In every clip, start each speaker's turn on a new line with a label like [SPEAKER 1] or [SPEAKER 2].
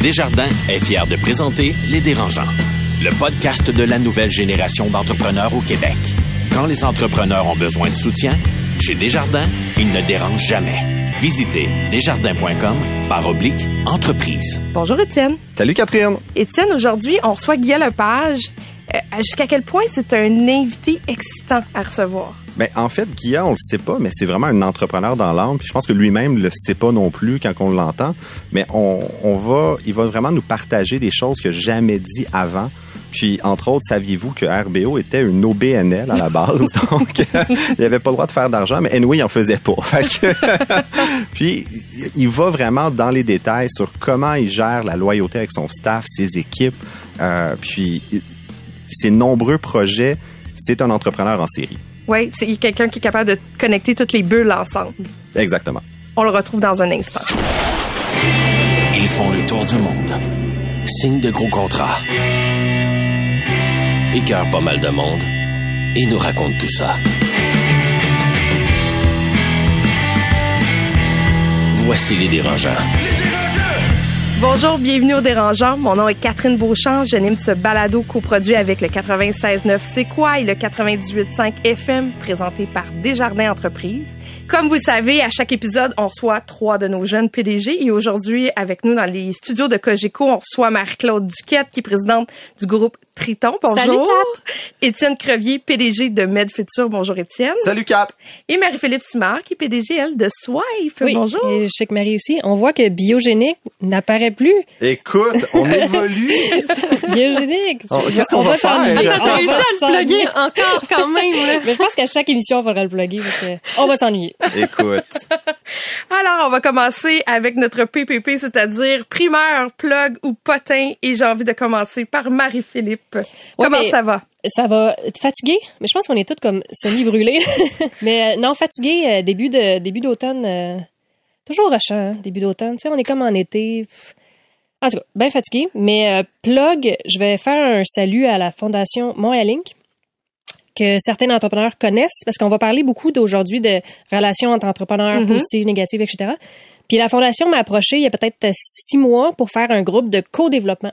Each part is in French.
[SPEAKER 1] Desjardins est fier de présenter Les Dérangeants, le podcast de la nouvelle génération d'entrepreneurs au Québec. Quand les entrepreneurs ont besoin de soutien, chez Desjardins, ils ne dérangent jamais. Visitez desjardins.com par oblique entreprise.
[SPEAKER 2] Bonjour Étienne.
[SPEAKER 3] Salut Catherine.
[SPEAKER 2] Étienne, aujourd'hui, on reçoit Guy Lepage. Euh, Jusqu'à quel point c'est un invité excitant à recevoir?
[SPEAKER 3] Ben, en fait, Guilla, on le sait pas, mais c'est vraiment un entrepreneur dans l'âme. Puis je pense que lui-même le sait pas non plus quand on l'entend. Mais on, on va, il va vraiment nous partager des choses que jamais dit avant. Puis, entre autres, saviez-vous que RBO était une OBNL à la base? Donc, il avait pas le droit de faire d'argent, mais anyway, il en faisait pas. Fait que- puis, il va vraiment dans les détails sur comment il gère la loyauté avec son staff, ses équipes, euh, puis ses nombreux projets. C'est un entrepreneur en série.
[SPEAKER 2] Oui, c'est quelqu'un qui est capable de connecter toutes les bulles ensemble.
[SPEAKER 3] Exactement.
[SPEAKER 2] On le retrouve dans un instant.
[SPEAKER 1] Ils font le tour du monde. Signent de gros contrats. Écœurent pas mal de monde. Et nous racontent tout ça. Voici les dérangeants.
[SPEAKER 2] Bonjour, bienvenue au Dérangeant. Mon nom est Catherine Beauchamp. J'anime ce balado coproduit avec le 96.9 C'est quoi et le 98.5 FM présenté par Desjardins Entreprises. Comme vous le savez, à chaque épisode, on reçoit trois de nos jeunes PDG et aujourd'hui, avec nous dans les studios de Cogeco, on reçoit Marie-Claude Duquette qui est présidente du groupe Triton. Bonjour.
[SPEAKER 4] Salut, Kat.
[SPEAKER 2] Étienne Crevier, PDG de MedFuture. Bonjour Étienne.
[SPEAKER 3] Salut Kat!
[SPEAKER 2] Et Marie-Philippe Simard qui est PDG, elle, de Swife.
[SPEAKER 4] Oui,
[SPEAKER 2] Bonjour.
[SPEAKER 4] et je sais que Marie aussi. On voit que biogénique n'apparaît plus.
[SPEAKER 3] Écoute, on évolue.
[SPEAKER 4] Biogénique.
[SPEAKER 3] Oh, qu'est-ce qu'on va faire?
[SPEAKER 4] s'ennuyer.
[SPEAKER 3] Attends,
[SPEAKER 4] On
[SPEAKER 3] t'as
[SPEAKER 4] va s'ennuyer.
[SPEAKER 2] encore quand même. là.
[SPEAKER 4] Mais je pense qu'à chaque émission, on va le plugger parce que on va s'ennuyer.
[SPEAKER 3] Écoute,
[SPEAKER 2] Alors, on va commencer avec notre PPP, c'est-à-dire primeur, plug ou potin. Et j'ai envie de commencer par Marie-Philippe.
[SPEAKER 4] Ouais,
[SPEAKER 2] Comment ça va?
[SPEAKER 4] Ça va fatigué, mais je pense qu'on est tous comme semi-brûlés. mais euh, non, fatigué, euh, début de début d'automne, euh, toujours rushant, hein, début d'automne. Tu sais, on est comme en été. En tout cas, bien fatigué. Mais euh, plug, je vais faire un salut à la Fondation Montréal Inc., que certains entrepreneurs connaissent, parce qu'on va parler beaucoup d'aujourd'hui de relations entre entrepreneurs,
[SPEAKER 2] Mhm.
[SPEAKER 4] positives, négatives, etc. Puis la Fondation m'a approché il y a peut-être six mois pour faire un groupe de co-développement.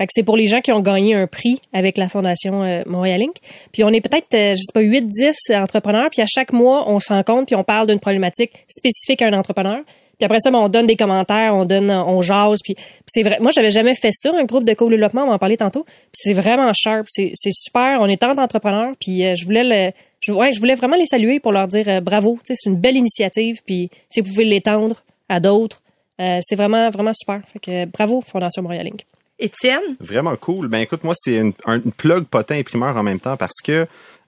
[SPEAKER 4] Fait que c'est pour les gens qui ont gagné un prix avec la Fondation euh, Montréal Inc. Puis on est peut-être, euh, je sais pas, 8, 10 entrepreneurs, puis à chaque mois, on se rencontre, puis on parle d'une problématique spécifique à un entrepreneur. Puis après ça, ben, on donne des commentaires, on donne, on jase. Puis, puis c'est vrai. Moi, j'avais jamais fait ça, un groupe de co-développement. On va en parler tantôt. Puis c'est vraiment sharp. C'est, c'est super. On est tant d'entrepreneurs. Puis euh, je voulais le, je, ouais, je voulais vraiment les saluer pour leur dire euh, bravo. C'est une belle initiative. Puis si vous pouvez l'étendre à d'autres, euh, c'est vraiment vraiment super. Fait que euh, bravo Fondation Montréal Inc.
[SPEAKER 2] Étienne?
[SPEAKER 3] vraiment cool. Ben écoute, moi, c'est une, un- une plug potin et primeur en même temps parce que,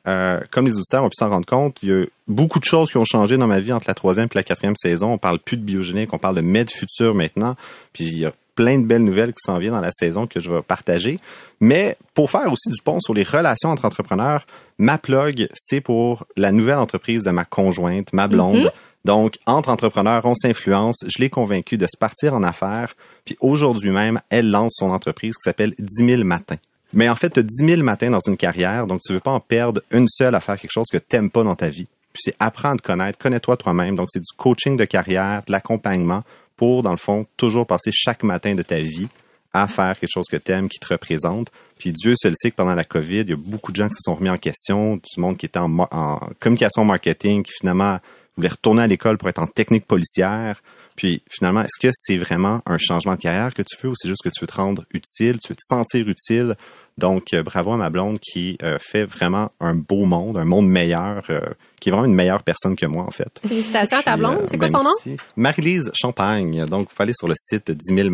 [SPEAKER 3] euh, comme les auditeurs ont pu s'en rendre compte, il y a beaucoup de choses qui ont changé dans ma vie entre la troisième et la quatrième saison. On parle plus de biogénique, on parle de med futur maintenant. Puis il y a plein de belles nouvelles qui s'en viennent dans la saison que je vais partager. Mais pour faire aussi du pont sur les relations entre entrepreneurs, ma plug, c'est pour la nouvelle entreprise de ma conjointe, ma blonde. Donc, entre entrepreneurs, on s'influence. Je l'ai convaincue de se partir en affaires. Puis aujourd'hui même, elle lance son entreprise qui s'appelle 10 000 matins. Mais en fait, tu as 10 000 matins dans une carrière, donc tu veux pas en perdre une seule à faire quelque chose que t'aimes pas dans ta vie. Puis c'est apprendre à te connaître, connais-toi toi-même. Donc c'est du coaching de carrière, de l'accompagnement pour, dans le fond, toujours passer chaque matin de ta vie à faire quelque chose que t'aimes, qui te représente. Puis Dieu seul sait que pendant la COVID, il y a beaucoup de gens qui se sont remis en question, du monde qui était en communication marketing, qui finalement voulait retourner à l'école pour être en technique policière. Puis finalement, est-ce que c'est vraiment un changement de carrière que tu veux ou c'est juste que tu veux te rendre utile, tu veux te sentir utile? Donc, euh, bravo à ma blonde qui euh, fait vraiment un beau monde, un monde meilleur, euh, qui est vraiment une meilleure personne que moi, en fait.
[SPEAKER 5] Félicitations à ta blonde.
[SPEAKER 3] Euh,
[SPEAKER 5] C'est quoi
[SPEAKER 3] ben,
[SPEAKER 5] son nom?
[SPEAKER 3] merci. Marie-Lise Champagne. Donc, vous pouvez aller sur le site 10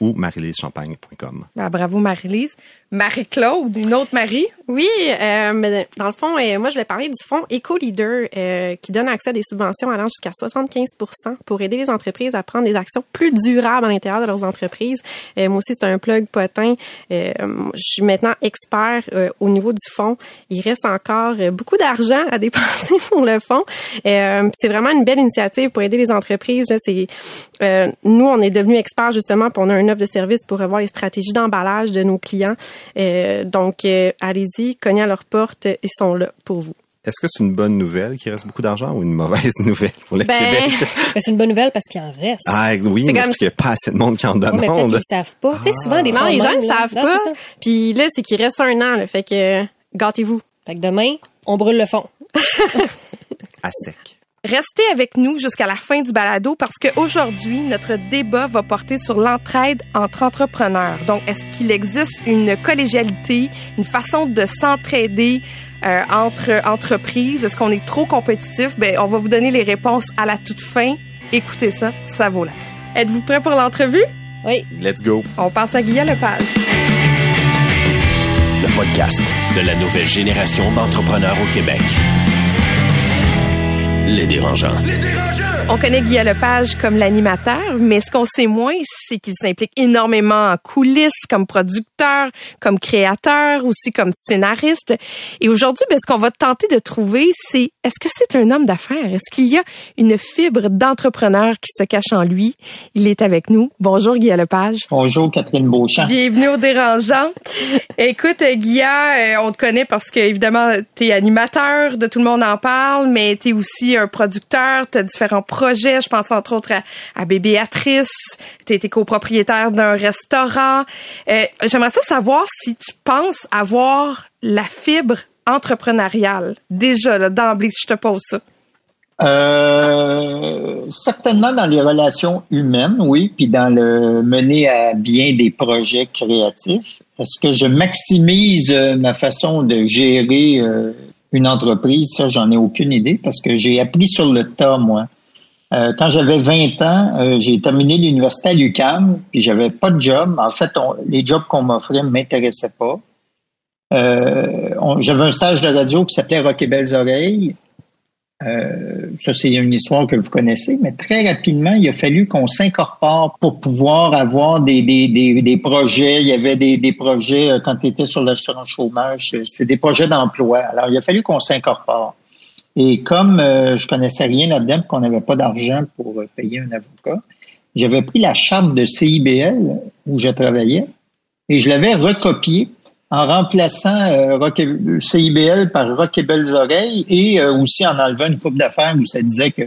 [SPEAKER 3] ou marie-lisechampagne.com.
[SPEAKER 2] Ah, bravo Marie-Lise. Marie-Claude, une autre Marie?
[SPEAKER 5] Oui, euh, mais dans le fond, euh, moi, je vais parler du fonds EcoLeader euh, qui donne accès à des subventions allant jusqu'à 75 pour aider les entreprises à prendre des actions plus durables à l'intérieur de leurs entreprises. Euh, moi aussi, c'est un plug potin. Euh, je suis maintenant expert euh, au niveau du fonds. Il reste encore beaucoup d'argent à dépenser pour le fonds. C'est vraiment une belle initiative pour aider les entreprises. là. C'est nous, on est devenus experts justement, puis on a un offre de service pour revoir les stratégies d'emballage de nos clients. Euh, donc, euh, allez-y, cognez à leur porte, ils sont là pour vous.
[SPEAKER 3] est-ce que c'est une bonne nouvelle qu'il reste beaucoup d'argent ou une mauvaise nouvelle pour le
[SPEAKER 5] Ben,
[SPEAKER 3] Québec?
[SPEAKER 4] Ben, c'est une bonne nouvelle parce qu'il en reste.
[SPEAKER 3] Ah oui, mais
[SPEAKER 5] comme-
[SPEAKER 3] parce qu'il n'y a pas assez de monde qui en
[SPEAKER 4] Ouais, mais peut-être
[SPEAKER 3] demande.
[SPEAKER 4] qu'ils savent pas. Tu sais, souvent, des
[SPEAKER 5] Non, les gens ne savent
[SPEAKER 4] Non,
[SPEAKER 5] pas. Puis là, c'est qu'il reste un an. Là, fait que gâtez-vous.
[SPEAKER 4] Fait que demain, on brûle le fond.
[SPEAKER 3] À sec.
[SPEAKER 2] Restez avec nous jusqu'à la fin du balado parce qu'aujourd'hui, notre débat va porter sur l'entraide entre entrepreneurs. Donc, est-ce qu'il existe une collégialité, une façon de s'entraider euh, entre entreprises? Est-ce qu'on est trop compétitif? Ben, on va vous donner les réponses à la toute fin. Écoutez ça, ça vaut la peine. Êtes-vous prêts pour l'entrevue?
[SPEAKER 4] Oui.
[SPEAKER 3] Let's go.
[SPEAKER 2] On passe à Guillaume Lepage.
[SPEAKER 1] Le podcast de la nouvelle génération d'entrepreneurs au Québec. Les dérangeants.
[SPEAKER 2] On connaît Guy Lepage comme l'animateur, mais ce qu'on sait moins, c'est qu'il s'implique énormément en coulisses, comme producteur, comme créateur, aussi comme scénariste. Et aujourd'hui, ben, ce qu'on va tenter de trouver, c'est est-ce que c'est un homme d'affaires? Est-ce qu'il y a une fibre d'entrepreneur qui se cache en lui? Il est avec nous. Bonjour Guy Lepage.
[SPEAKER 6] Bonjour Catherine Beauchamp.
[SPEAKER 2] Bienvenue au Dérangeant. Écoute, Guilla, euh, on te connaît parce que évidemment, t'es animateur, de tout le monde en parle, mais t'es aussi un producteur, t'as différents projets. Je pense entre autres à, à Bébé Béatrice. T'as été copropriétaire d'un restaurant. Euh, J'aimerais ça savoir si tu penses avoir la fibre entrepreneuriale. Déjà, d'emblée, si je te pose ça.
[SPEAKER 6] Euh, certainement dans les relations humaines, oui, puis dans le mener à bien des projets créatifs. Est-ce que je maximise euh, ma façon de gérer une entreprise? Ça, j'en ai aucune idée parce que j'ai appris sur le tas, moi. Euh, quand j'avais 20 ans, euh, j'ai terminé l'université à l'UQAM, puis j'avais pas de job. En fait, on- les jobs qu'on m'offrait m'intéressaient pas. Euh, j'avais un stage de radio qui s'appelait Rock et Belles Oreilles. Euh, ça, c'est une histoire que vous connaissez, mais très rapidement, il a fallu qu'on s'incorpore pour pouvoir avoir des, des, des, des projets. Il y avait des, des projets, quand tu étais sur l'assurance chômage, c'était des projets d'emploi. Alors, il a fallu qu'on s'incorpore. Et comme euh, je connaissais rien là-dedans, qu'on n'avait pas d'argent pour euh, payer un avocat, j'avais pris la charte de CIBL où je travaillais et je l'avais recopiée en remplaçant euh, Rock CIBL par Rock et Belles Oreilles et euh, aussi en enlevant une coupe d'affaires où ça disait que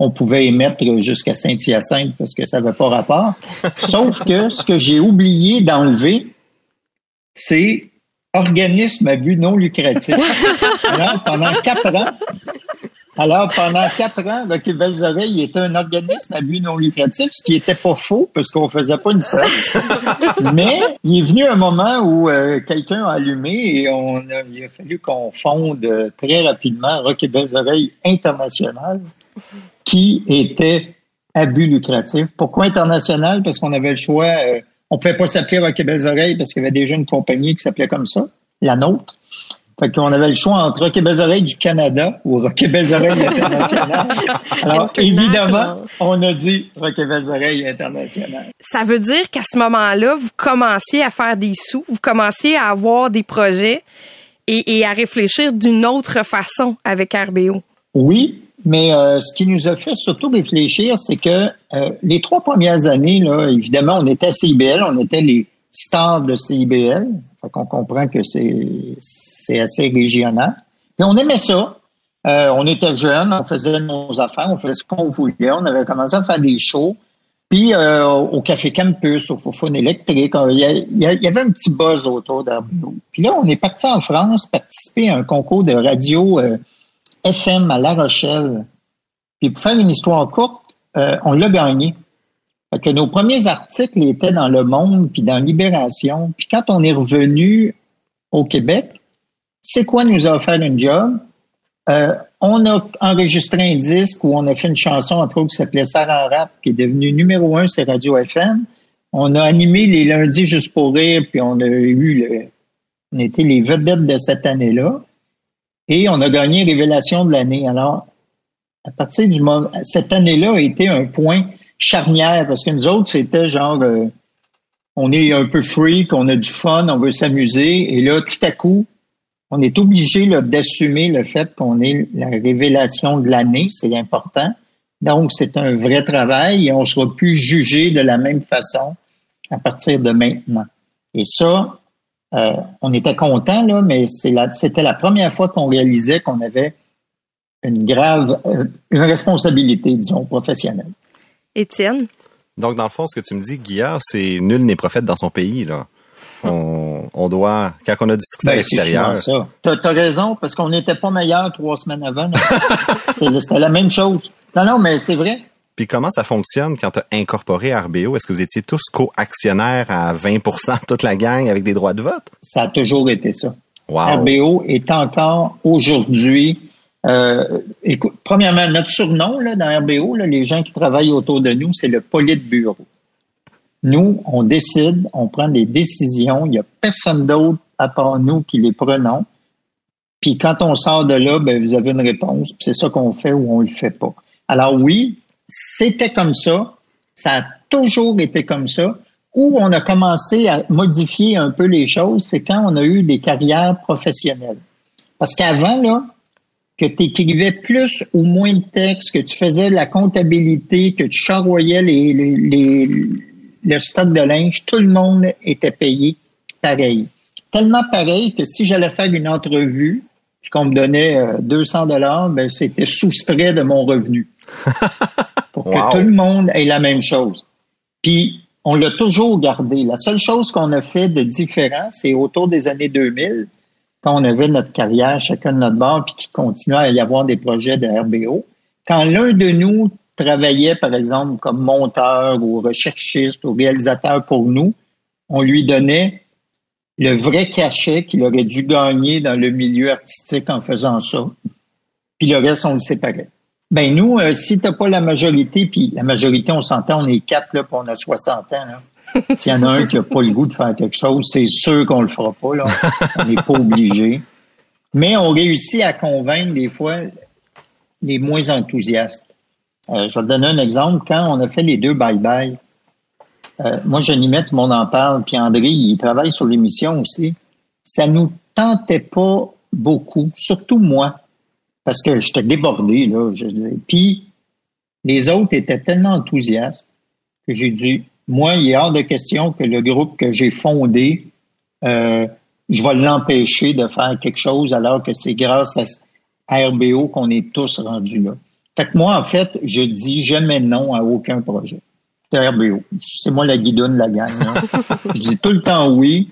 [SPEAKER 6] on pouvait émettre jusqu'à Saint-Hyacinthe parce que ça n'avait pas rapport. Sauf que ce que j'ai oublié d'enlever, c'est organisme à but non lucratif. Alors, pendant quatre ans, alors, pendant quatre ans, Rock et Belles Oreilles était un organisme à but non lucratif, ce qui était pas faux parce qu'on faisait pas une scène. Mais il est venu un moment où euh, quelqu'un a allumé et on a, il a fallu qu'on fonde euh, très rapidement Rock et Belles Oreilles International, qui était à but lucratif. Pourquoi international? Parce qu'on avait le choix. euh, on pouvait pas s'appeler Rock et Belles Oreilles parce qu'il y avait déjà une compagnie qui s'appelait comme ça, la nôtre. Fait qu'on avait le choix entre Rock et Belles Oreilles du Canada ou Rock et Belles Oreilles International. Alors, évidemment, on a dit Rock et Belles Oreilles International.
[SPEAKER 2] Ça veut dire qu'à ce moment-là, vous commenciez à faire des sous, vous commenciez à avoir des projets et, et à réfléchir d'une autre façon avec RBO.
[SPEAKER 6] Oui, mais euh, ce qui nous a fait surtout réfléchir, c'est que euh, les trois premières années, là, évidemment, on était à CIBL, on était les stars de CIBL. Fait qu'on comprend que c'est assez régional. Et on aimait ça. Euh, on était jeunes, on faisait nos affaires, on faisait ce qu'on voulait. On avait commencé à faire des shows. Puis euh, au Café Campus, au Fofone électrique, euh, il y, avait un petit buzz autour d'Arbido. Puis là, on est parti en France participer à un concours de radio euh, FM à La Rochelle. Puis pour faire une histoire courte, euh, on l'a gagné. Fait que nos premiers articles étaient dans Le Monde puis dans Libération. Puis quand on est revenu au Québec, c'est quoi nous a offert une job? Euh, on a enregistré un disque où on a fait une chanson, entre autres, qui s'appelait Sarah Rap, qui est devenue numéro un sur Radio FM. On a animé les lundis juste pour rire, puis on a eu on était les vedettes de cette année-là. Et on a gagné Révélation de l'année. Alors, à partir du moment, cette année-là a été un point charnière parce que nous autres, c'était genre, euh, on est un peu freak, on a du fun, on veut s'amuser. Et là, tout à coup, on est obligé d'assumer le fait qu'on est la révélation de l'année, c'est important. Donc, c'est un vrai travail et on ne sera plus jugé de la même façon à partir de maintenant. Et ça, Euh, on était content là, mais c'était la, première fois qu'on réalisait qu'on avait une grave, euh, une responsabilité, disons, professionnelle.
[SPEAKER 2] Étienne?
[SPEAKER 3] Donc, dans le fond, ce que tu me dis, Guillard, c'est nul n'est prophète dans son pays, là. On, doit, quand on a du succès à ben, l'extérieur.
[SPEAKER 6] Tu as, raison, parce qu'on n'était pas meilleur trois semaines avant. C'était la même chose. Non, non, mais c'est vrai.
[SPEAKER 3] Puis comment ça fonctionne quand tu as incorporé RBO? Est-ce que vous étiez tous co-actionnaires à 20% toute la gang avec des droits de vote?
[SPEAKER 6] Ça a toujours été ça. RBO est encore aujourd'hui euh, écoute, premièrement, notre surnom là, dans RBO, là, les gens qui travaillent autour de nous, c'est le bureau. Nous, on décide, on prend des décisions. Il n'y a personne d'autre à part nous qui les prenons. Puis quand on sort de là, ben, vous avez une réponse. C'est ça qu'on fait ou on le fait pas. Alors oui, c'était comme ça. Ça a toujours été comme ça. Où on a commencé à modifier un peu les choses, c'est quand on a eu des carrières professionnelles. Parce qu'avant, là, que tu écrivais plus ou moins de textes, que tu faisais de la comptabilité, que tu charroyais les, les, le stock de linge, tout le monde était payé pareil. Tellement pareil que si j'allais faire une entrevue, puis qu'on me donnait 200 euh, dollars, ben c'était soustrait de mon revenu. Pour que tout le monde ait la même chose. Puis on l'a toujours gardé. La seule chose qu'on a fait de différent, c'est autour des années 2000, quand on avait notre carrière, chacun de notre bord, puis qu'il continuait à y avoir des projets de RBO. Quand l'un de nous travaillait, par exemple, comme monteur ou recherchiste ou réalisateur pour nous, on lui donnait le vrai cachet qu'il aurait dû gagner dans le milieu artistique en faisant ça. Puis le reste, on le séparait. Ben nous, euh, si t'as pas la majorité, puis la majorité, on s'entend, on est quatre, là, puis on a 60 ans, S'il y en a un qui n'a pas le goût de faire quelque chose, c'est sûr qu'on le fera pas, là. On n'est pas obligé. Mais on réussit à convaincre, des fois, les moins enthousiastes. Euh, je vais te donner un exemple. Quand on a fait les deux bye-bye, euh, moi, Janimette, tout le monde en parle, puis André, il travaille sur l'émission aussi. Ça nous tentait pas beaucoup, surtout moi, parce que j'étais débordé, là. Je, puis, les autres étaient tellement enthousiastes que j'ai dit, moi, il est hors de question que le groupe que j'ai fondé, euh, je vais l'empêcher de faire quelque chose alors que c'est grâce à RBO qu'on est tous rendus là. Fait que moi, en fait, je dis jamais non à aucun projet. RBO. C'est moi la guidoune de la gang. je dis tout le temps oui,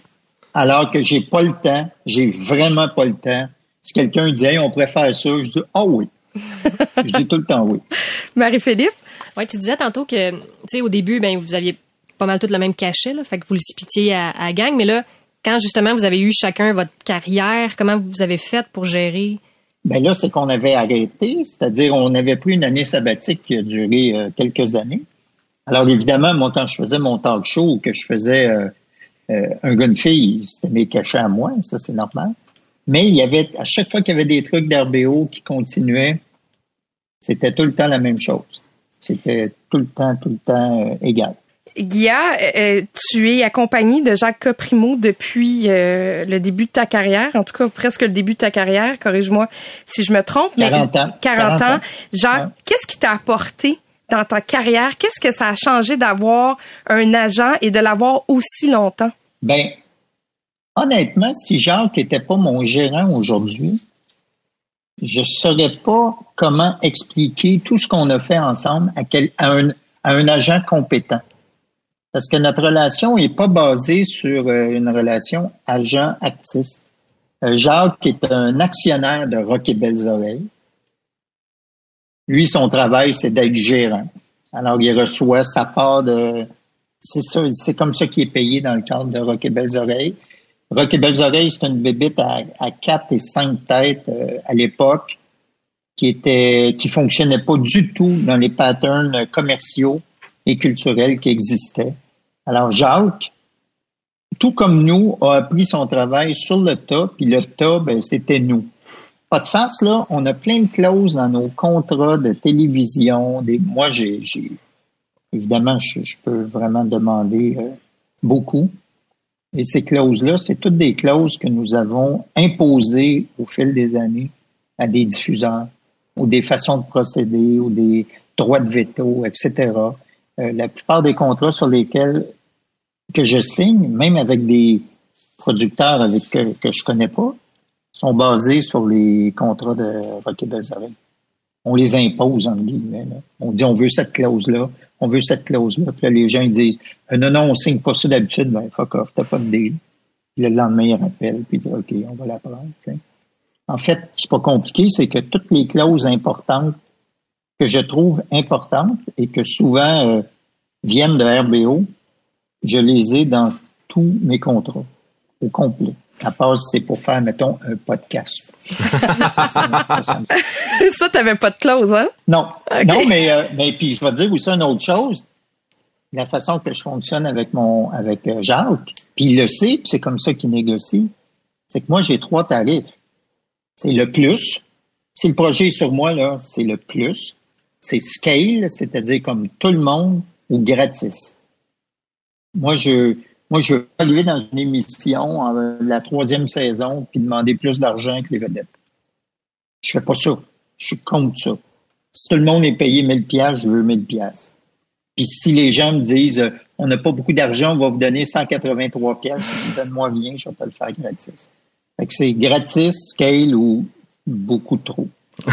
[SPEAKER 6] alors que j'ai pas le temps. J'ai vraiment pas le temps. Si quelqu'un dit, hey, on préfère ça, je dis, oh oui. je dis tout le temps oui.
[SPEAKER 2] Marie-Philippe?
[SPEAKER 4] Oui, tu disais tantôt que, tu sais, au début, ben, vous aviez pas mal tout le même cachet, là, fait que vous le splittiez à, à gang. Mais là, quand justement vous avez eu chacun votre carrière, comment vous avez fait pour gérer?
[SPEAKER 6] Ben là, c'est qu'on avait arrêté, c'est-à-dire on avait pris une année sabbatique qui a duré euh, quelques années. Alors évidemment, moi, quand je faisais mon talk show ou que je faisais euh, euh, un gars fille, c'était mes cachets à moi, ça c'est normal. Mais il y avait, à chaque fois qu'il y avait des trucs d'RBO qui continuaient, c'était tout le temps la même chose. C'était tout le temps, tout le temps égal.
[SPEAKER 2] Guilla, euh, euh, tu es accompagné de Jacques Coprimo depuis euh, le début de ta carrière, en tout cas presque le début de ta carrière, corrige-moi si je me trompe.
[SPEAKER 6] 40 ans.
[SPEAKER 2] 40, ans. Jacques, qu'est-ce qui t'a apporté dans ta carrière? Qu'est-ce que ça a changé d'avoir un agent et de l'avoir aussi longtemps?
[SPEAKER 6] Ben, honnêtement, si Jacques n'était pas mon gérant aujourd'hui, je ne saurais pas comment expliquer tout ce qu'on a fait ensemble à, un agent compétent. Parce que notre relation n'est pas basée sur euh, une relation agent-actiste. Euh, Jacques est un actionnaire de Rock et Belles Oreilles. Lui, son travail, c'est d'être gérant. Alors, il reçoit sa part de... C'est ça, c'est comme ça qu'il est payé dans le cadre de Rock et Belles Oreilles. Rock et Belles Oreilles, c'est une bébite à, à quatre et cinq têtes euh, à l'époque qui était qui fonctionnait pas du tout dans les patterns commerciaux et culturels qui existaient. Alors, Jacques, tout comme nous, a appris son travail sur le tas, puis le tas, ben, c'était nous. Pas de face, là, on a plein de clauses dans nos contrats de télévision. Des, moi, j'ai, évidemment, je, peux vraiment demander euh, beaucoup. Et ces clauses-là, c'est toutes des clauses que nous avons imposées au fil des années à des diffuseurs, ou des façons de procéder, ou des droits de veto, etc. Euh, la plupart des contrats sur lesquels que je signe, même avec des producteurs avec que, que je connais pas sont basés sur les contrats de Rocky Belzarek. On les impose, en guillemets. On dit on veut cette clause-là, on veut cette clause-là. Puis là, les gens ils disent euh, non, non, on signe pas ça d'habitude, ben fuck off, t'as pas de deal. Puis le lendemain, ils rappellent, puis ils disent OK, on va la prendre. t'sais. En fait, c'est pas compliqué, c'est que toutes les clauses importantes que je trouve importantes et que souvent euh, viennent de RBO, je les ai dans tous mes contrats, au complet. À part si c'est pour faire, mettons, un podcast. Ça, ça- ça- ça-
[SPEAKER 2] t'avais pas de clause, hein?
[SPEAKER 6] non, non, mais, euh, mais puis je vais te dire aussi une autre chose. La façon que je fonctionne avec mon avec euh, Jacques, puis il le sait, puis c'est comme ça qu'il négocie, c'est que moi j'ai trois tarifs. C'est le plus. Si le projet est sur moi, là, c'est le plus. C'est scale, c'est-à-dire comme tout le monde, ou gratis. Moi, je moi, je veux arriver dans une émission euh, la troisième saison puis demander plus d'argent que les vedettes. Je fais pas ça. Je suis contre ça. Si tout le monde est payé 1000 pièces, je veux 1000 pièces. Puis si les gens me disent euh, on n'a pas beaucoup d'argent, on va vous donner 183 pièces, donne-moi rien, je vais pas le faire gratis. Fait que c'est gratis, scale ou beaucoup trop.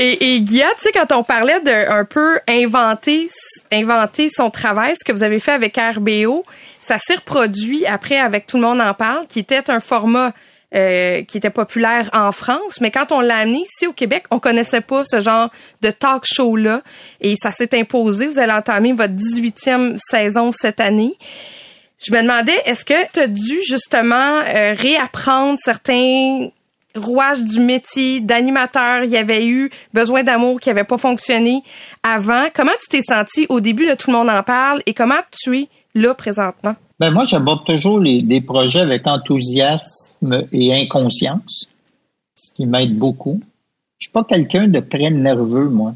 [SPEAKER 2] Et, et Guilla, tu sais, quand on parlait de un peu inventer, inventer son travail, ce que vous avez fait avec RBO, ça s'est reproduit après avec Tout le monde en parle, qui était un format euh, qui était populaire en France, mais quand on l'a amené ici au Québec, on connaissait pas ce genre de talk show-là, et ça s'est imposé. Vous allez entamer votre 18e saison cette année. Je me demandais, est-ce que tu as dû justement euh, réapprendre certains rouages du métier d'animateur? Il y avait eu besoin d'amour qui n'avait pas fonctionné avant. Comment tu t'es senti au début de Tout le monde en parle et comment tu es là présentement?
[SPEAKER 6] Ben moi, j'aborde toujours les, des projets avec enthousiasme et inconscience, ce qui m'aide beaucoup. Je suis pas quelqu'un de très nerveux, moi.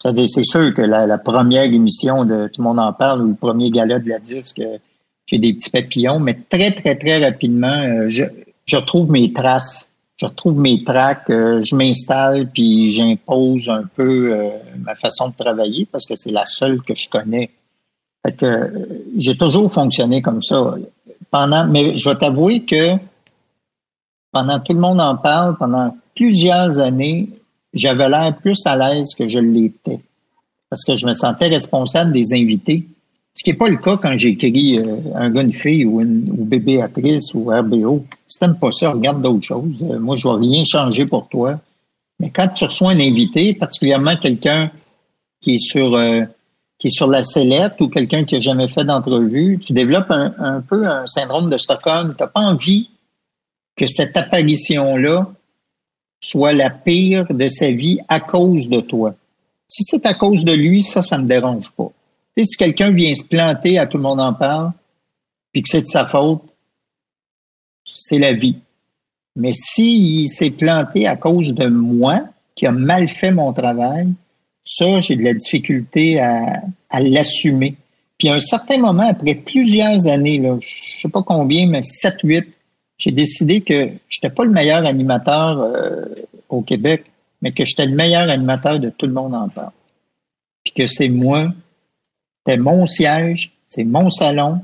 [SPEAKER 6] C'est-à-dire, c'est sûr que la, première émission de Tout le monde en parle ou le premier gala de la disque, euh, j'ai des petits papillons, mais très, très, très rapidement, euh, je, retrouve mes traces. Je retrouve mes tracks, euh, je m'installe, puis j'impose un peu ma façon de travailler parce que c'est la seule que je connais. Fait que j'ai toujours fonctionné comme ça. Pendant, mais je vais t'avouer que pendant tout le monde en parle, pendant plusieurs années, j'avais l'air plus à l'aise que je l'étais. Parce que je me sentais responsable des invités. Ce qui n'est pas le cas quand j'écris euh, un gars, une fille ou, une, ou bébé actrice ou RBO. Si t'aimes pas ça, regarde d'autres choses. Euh, moi, je vais rien changer pour toi. Mais quand tu reçois un invité, particulièrement quelqu'un qui est sur euh, qui est sur la sellette ou quelqu'un qui a jamais fait d'entrevue, tu développes un, un peu un syndrome de Stockholm. Tu n'as pas envie que cette apparition-là soit la pire de sa vie à cause de toi. Si c'est à cause de lui, ça, ça me dérange pas. Tu sais, si quelqu'un vient se planter, à tout le monde en parle, puis que c'est de sa faute, c'est la vie. Mais s'il s'est planté à cause de moi, qui a mal fait mon travail, ça, j'ai de la difficulté à, l'assumer. Puis à un certain moment, après plusieurs années, là, je sais pas combien, mais 7, 8, j'ai décidé que j'étais pas le meilleur animateur euh, au Québec, mais que j'étais le meilleur animateur de tout le monde en parle. Puis que c'est moi, c'est mon siège, c'est mon salon.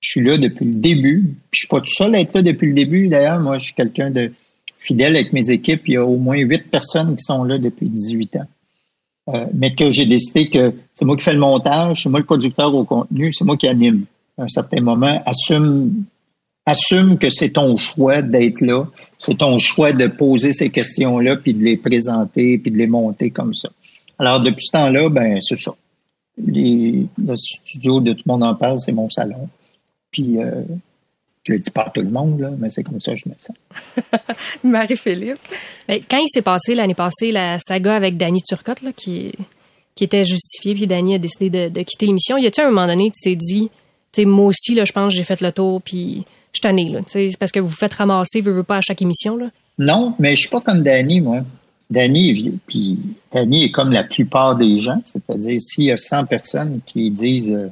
[SPEAKER 6] Je suis là depuis le début. Puis je suis pas tout seul à être là depuis le début. D'ailleurs, moi, je suis quelqu'un de fidèle avec mes équipes. Il y a au moins huit personnes qui sont là depuis 18 ans. Euh, mais que j'ai décidé que c'est moi qui fais le montage, c'est moi le producteur au contenu, c'est moi qui anime. À un certain moment, assume, assume que c'est ton choix d'être là, c'est ton choix de poser ces questions-là, puis de les présenter, puis de les monter comme ça. Alors depuis ce temps-là, ben c'est ça. Les, le studio de tout le monde en parle, c'est mon salon. Puis euh, je le dis pas à tout le monde, là, mais c'est comme ça que je me sens.
[SPEAKER 2] Marie-Philippe?
[SPEAKER 4] Ben, quand il s'est passé l'année passée la saga avec Danny Turcotte, là, qui, qui était justifiée, puis Danny a décidé de, de quitter l'émission, y a-tu un moment donné, tu t'es dit, tu sais, moi aussi, là, je pense que j'ai fait le tour, puis je sais, parce que vous vous faites ramasser, veux pas à chaque émission, là?
[SPEAKER 6] Non, mais je suis pas comme Danny, moi. Danny, puis Danny est comme la plupart des gens, c'est-à-dire s'il y a 100 personnes qui disent euh,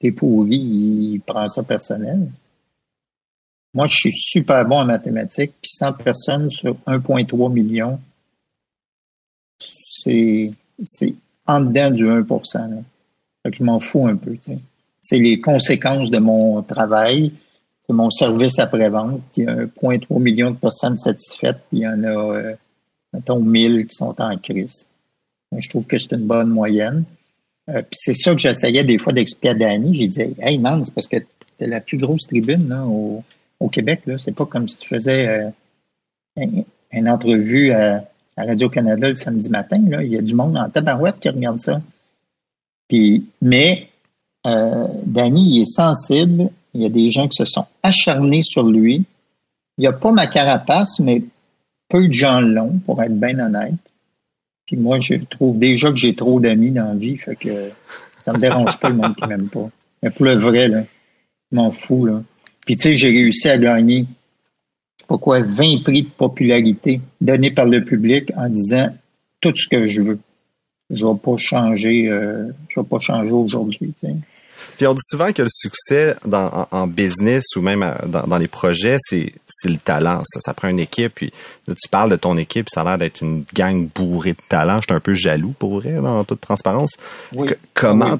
[SPEAKER 6] t'es pourri, il prend ça personnel. Moi, je suis super bon en mathématiques, puis 100 personnes sur 1,3 million, c'est en dedans du 1 là. Fait je m'en fous un peu, c'est les conséquences de mon travail, c'est mon service après-vente. Il y a 1,3 million de personnes satisfaites, puis il y en a, euh, mettons, 1000 qui sont en crise. Je trouve que c'est une bonne moyenne. Euh, puis c'est ça que j'essayais des fois d'expliquer à Danny. J'ai dit, hey man, c'est parce que t'es la plus grosse tribune là, au, au Québec. Là. C'est pas comme si tu faisais euh, une entrevue à, Radio-Canada le samedi matin. Là. Il y a du monde en tabarouette qui regarde ça. Puis, mais euh, Danny, il est sensible. Il y a des gens qui se sont acharnés sur lui. Il n'y a pas ma carapace, mais peu de gens l'ont, pour être bien honnête. Puis moi, je trouve déjà que j'ai trop d'amis dans la vie, fait que ça me dérange pas le monde qui m'aime pas. Mais pour le vrai, je m'en fous. Puis tu sais, j'ai réussi à gagner, je sais pas quoi, 20 prix de popularité donnés par le public en disant tout ce que je veux. Je vais pas changer, euh, vais pas changer aujourd'hui.
[SPEAKER 3] Puis on dit souvent que le succès dans, en, business ou même euh, dans, les projets, c'est, c'est le talent. Ça. ça prend une équipe. Puis là, tu parles de ton équipe, ça a l'air d'être une gang bourrée de talent. Je suis un peu jaloux pour vrai, en toute transparence. comment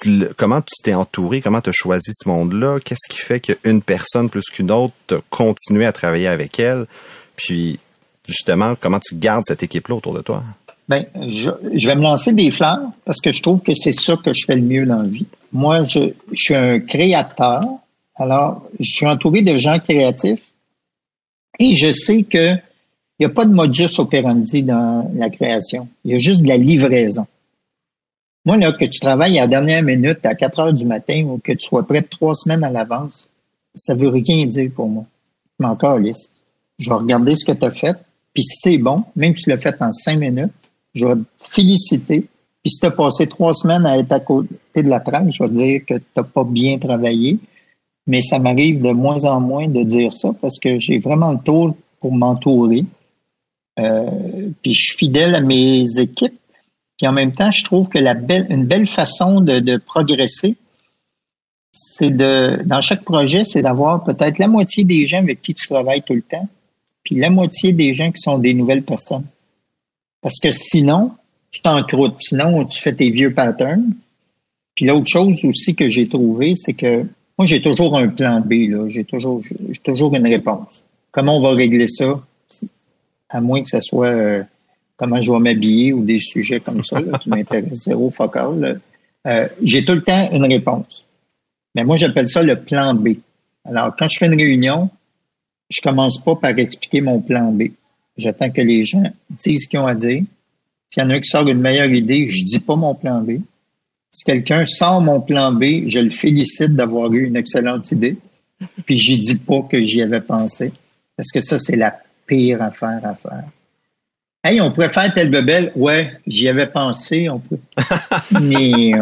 [SPEAKER 3] tu, comment tu t'es entouré? Comment tu as choisi ce monde-là? Qu'est-ce qui fait qu'une personne plus qu'une autre t'a continué à travailler avec elle? Puis justement, comment tu gardes cette équipe-là autour de toi?
[SPEAKER 6] Ben, je, je, vais me lancer des fleurs parce que je trouve que c'est ça que je fais le mieux dans la vie. Moi, je, je suis un créateur. Alors, je suis entouré de gens créatifs et je sais que il n'y a pas de modus operandi dans la création. Il y a juste de la livraison. Moi, là, que tu travailles à la dernière minute, à 4 heures du matin, ou que tu sois prêt trois semaines à l'avance, ça veut rien dire pour moi. Mais encore, Alice, je vais regarder ce que tu as fait, puis si c'est bon, même si tu l'as fait en cinq minutes, je vais te féliciter. Puis si tu as passé trois semaines à être à côté de la traque, je vais te dire que tu n'as pas bien travaillé. Mais ça m'arrive de moins en moins de dire ça parce que j'ai vraiment le tour pour m'entourer. Euh, puis je suis fidèle à mes équipes. Puis en même temps, je trouve que la belle, une belle façon de, de progresser, c'est de, dans chaque projet, c'est d'avoir peut-être la moitié des gens avec qui tu travailles tout le temps, puis la moitié des gens qui sont des nouvelles personnes. Parce que sinon, tu t'encroutes. Sinon, tu fais tes vieux patterns. Puis l'autre chose aussi que j'ai trouvé, c'est que moi, j'ai toujours un plan B. Là. J'ai toujours, j'ai toujours une réponse. Comment on va régler ça? À moins que ce soit euh, comment je vais m'habiller ou des sujets comme ça qui m'intéressent zéro focal. Euh, j'ai tout le temps une réponse. Mais moi, j'appelle ça le plan B. Alors, quand je fais une réunion, je commence pas par expliquer mon plan B. J'attends que les gens disent ce qu'ils ont à dire. S'il y en a un qui sort une meilleure idée, je dis pas mon plan B. Si quelqu'un sort mon plan B, je le félicite d'avoir eu une excellente idée. Puis j'y dis pas que j'y avais pensé. Parce que ça, c'est la pire affaire à faire. Hey, on pourrait faire tel bebel. Ouais, j'y avais pensé. On peut. Mais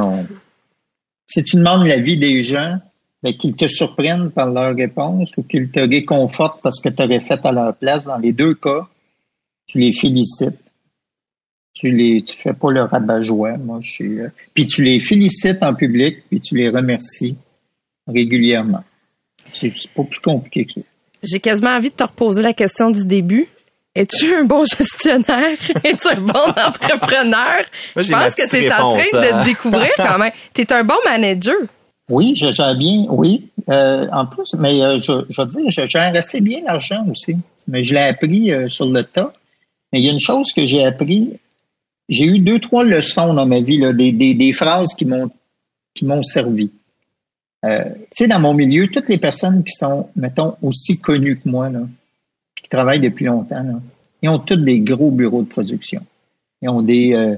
[SPEAKER 6] si tu demandes l'avis des gens, ben, qu'ils te surprennent par leur réponse ou qu'ils te réconfortent parce que tu aurais fait à leur place, dans les deux cas, tu les félicites. Tu les, tu fais pas le rabat-joie, moi, je suis, euh, puis tu les félicites en public, puis tu les remercies régulièrement. C'est pas plus compliqué que ça.
[SPEAKER 2] J'ai quasiment envie de te reposer la question du début. Es-tu un bon gestionnaire? Es-tu un bon entrepreneur? je pense que tu es en train de te découvrir quand même. Tu es un bon manager.
[SPEAKER 6] Oui, je gère bien, oui. Euh, en plus, mais euh, je, je veux dire, je gère assez bien l'argent aussi. Mais je l'ai appris sur le tas. Mais il y a une chose que j'ai appris. J'ai eu deux, trois leçons dans ma vie, là, des, des, phrases qui m'ont qui m'ont servi. Euh, tu sais, dans mon milieu, toutes les personnes qui sont, mettons, aussi connues que moi, là, qui travaillent depuis longtemps, ils ont tous des gros bureaux de production. Ils ont des, euh,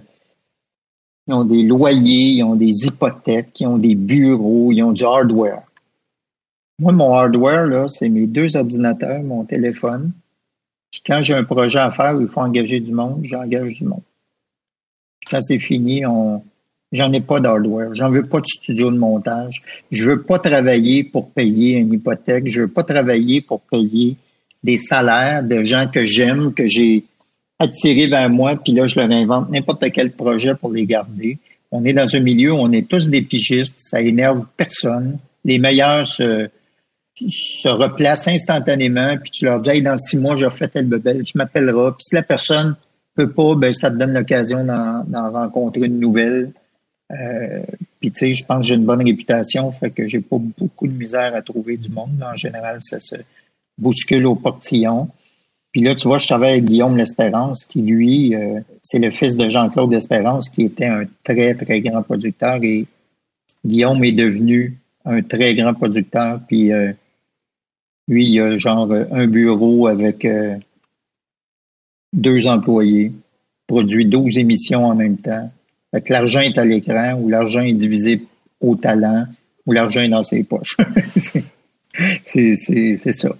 [SPEAKER 6] ils ont des loyers, ils ont des hypothèques, ils ont des bureaux, ils ont du hardware. Moi, mon hardware, là, c'est mes deux ordinateurs, mon téléphone, puis quand j'ai un projet à faire où il faut engager du monde, j'engage du monde. Puis quand c'est fini, on j'en ai pas d'hardware, j'en veux pas de studio de montage, je veux pas travailler pour payer une hypothèque, je veux pas travailler pour payer des salaires de gens que j'aime, que j'ai attirés vers moi, puis là je leur invente n'importe quel projet pour les garder. On est dans un milieu où on est tous des pigistes, ça énerve personne. Les meilleurs se se replacent instantanément, puis tu leur dis, hey, dans six mois, je refais tel bebel, tu m'appelleras. Puis si la personne peut pas, ben ça te donne l'occasion d'en rencontrer une nouvelle. Euh, Puis tu sais, je pense que j'ai une bonne réputation, fait que j'ai pas beaucoup de misère à trouver du monde. En général, ça se bouscule au portillon. Puis là, tu vois, je travaille avec Guillaume L'Espérance, qui lui, euh, c'est le fils de Jean-Claude L'Espérance, qui était un très, très grand producteur. Et Guillaume est devenu un très grand producteur. Puis euh, lui, il a genre un bureau avec euh, deux employés, produit 12 émissions en même temps. Fait que l'argent est à l'écran ou l'argent est divisé au talent ou l'argent est dans ses poches. c'est ça.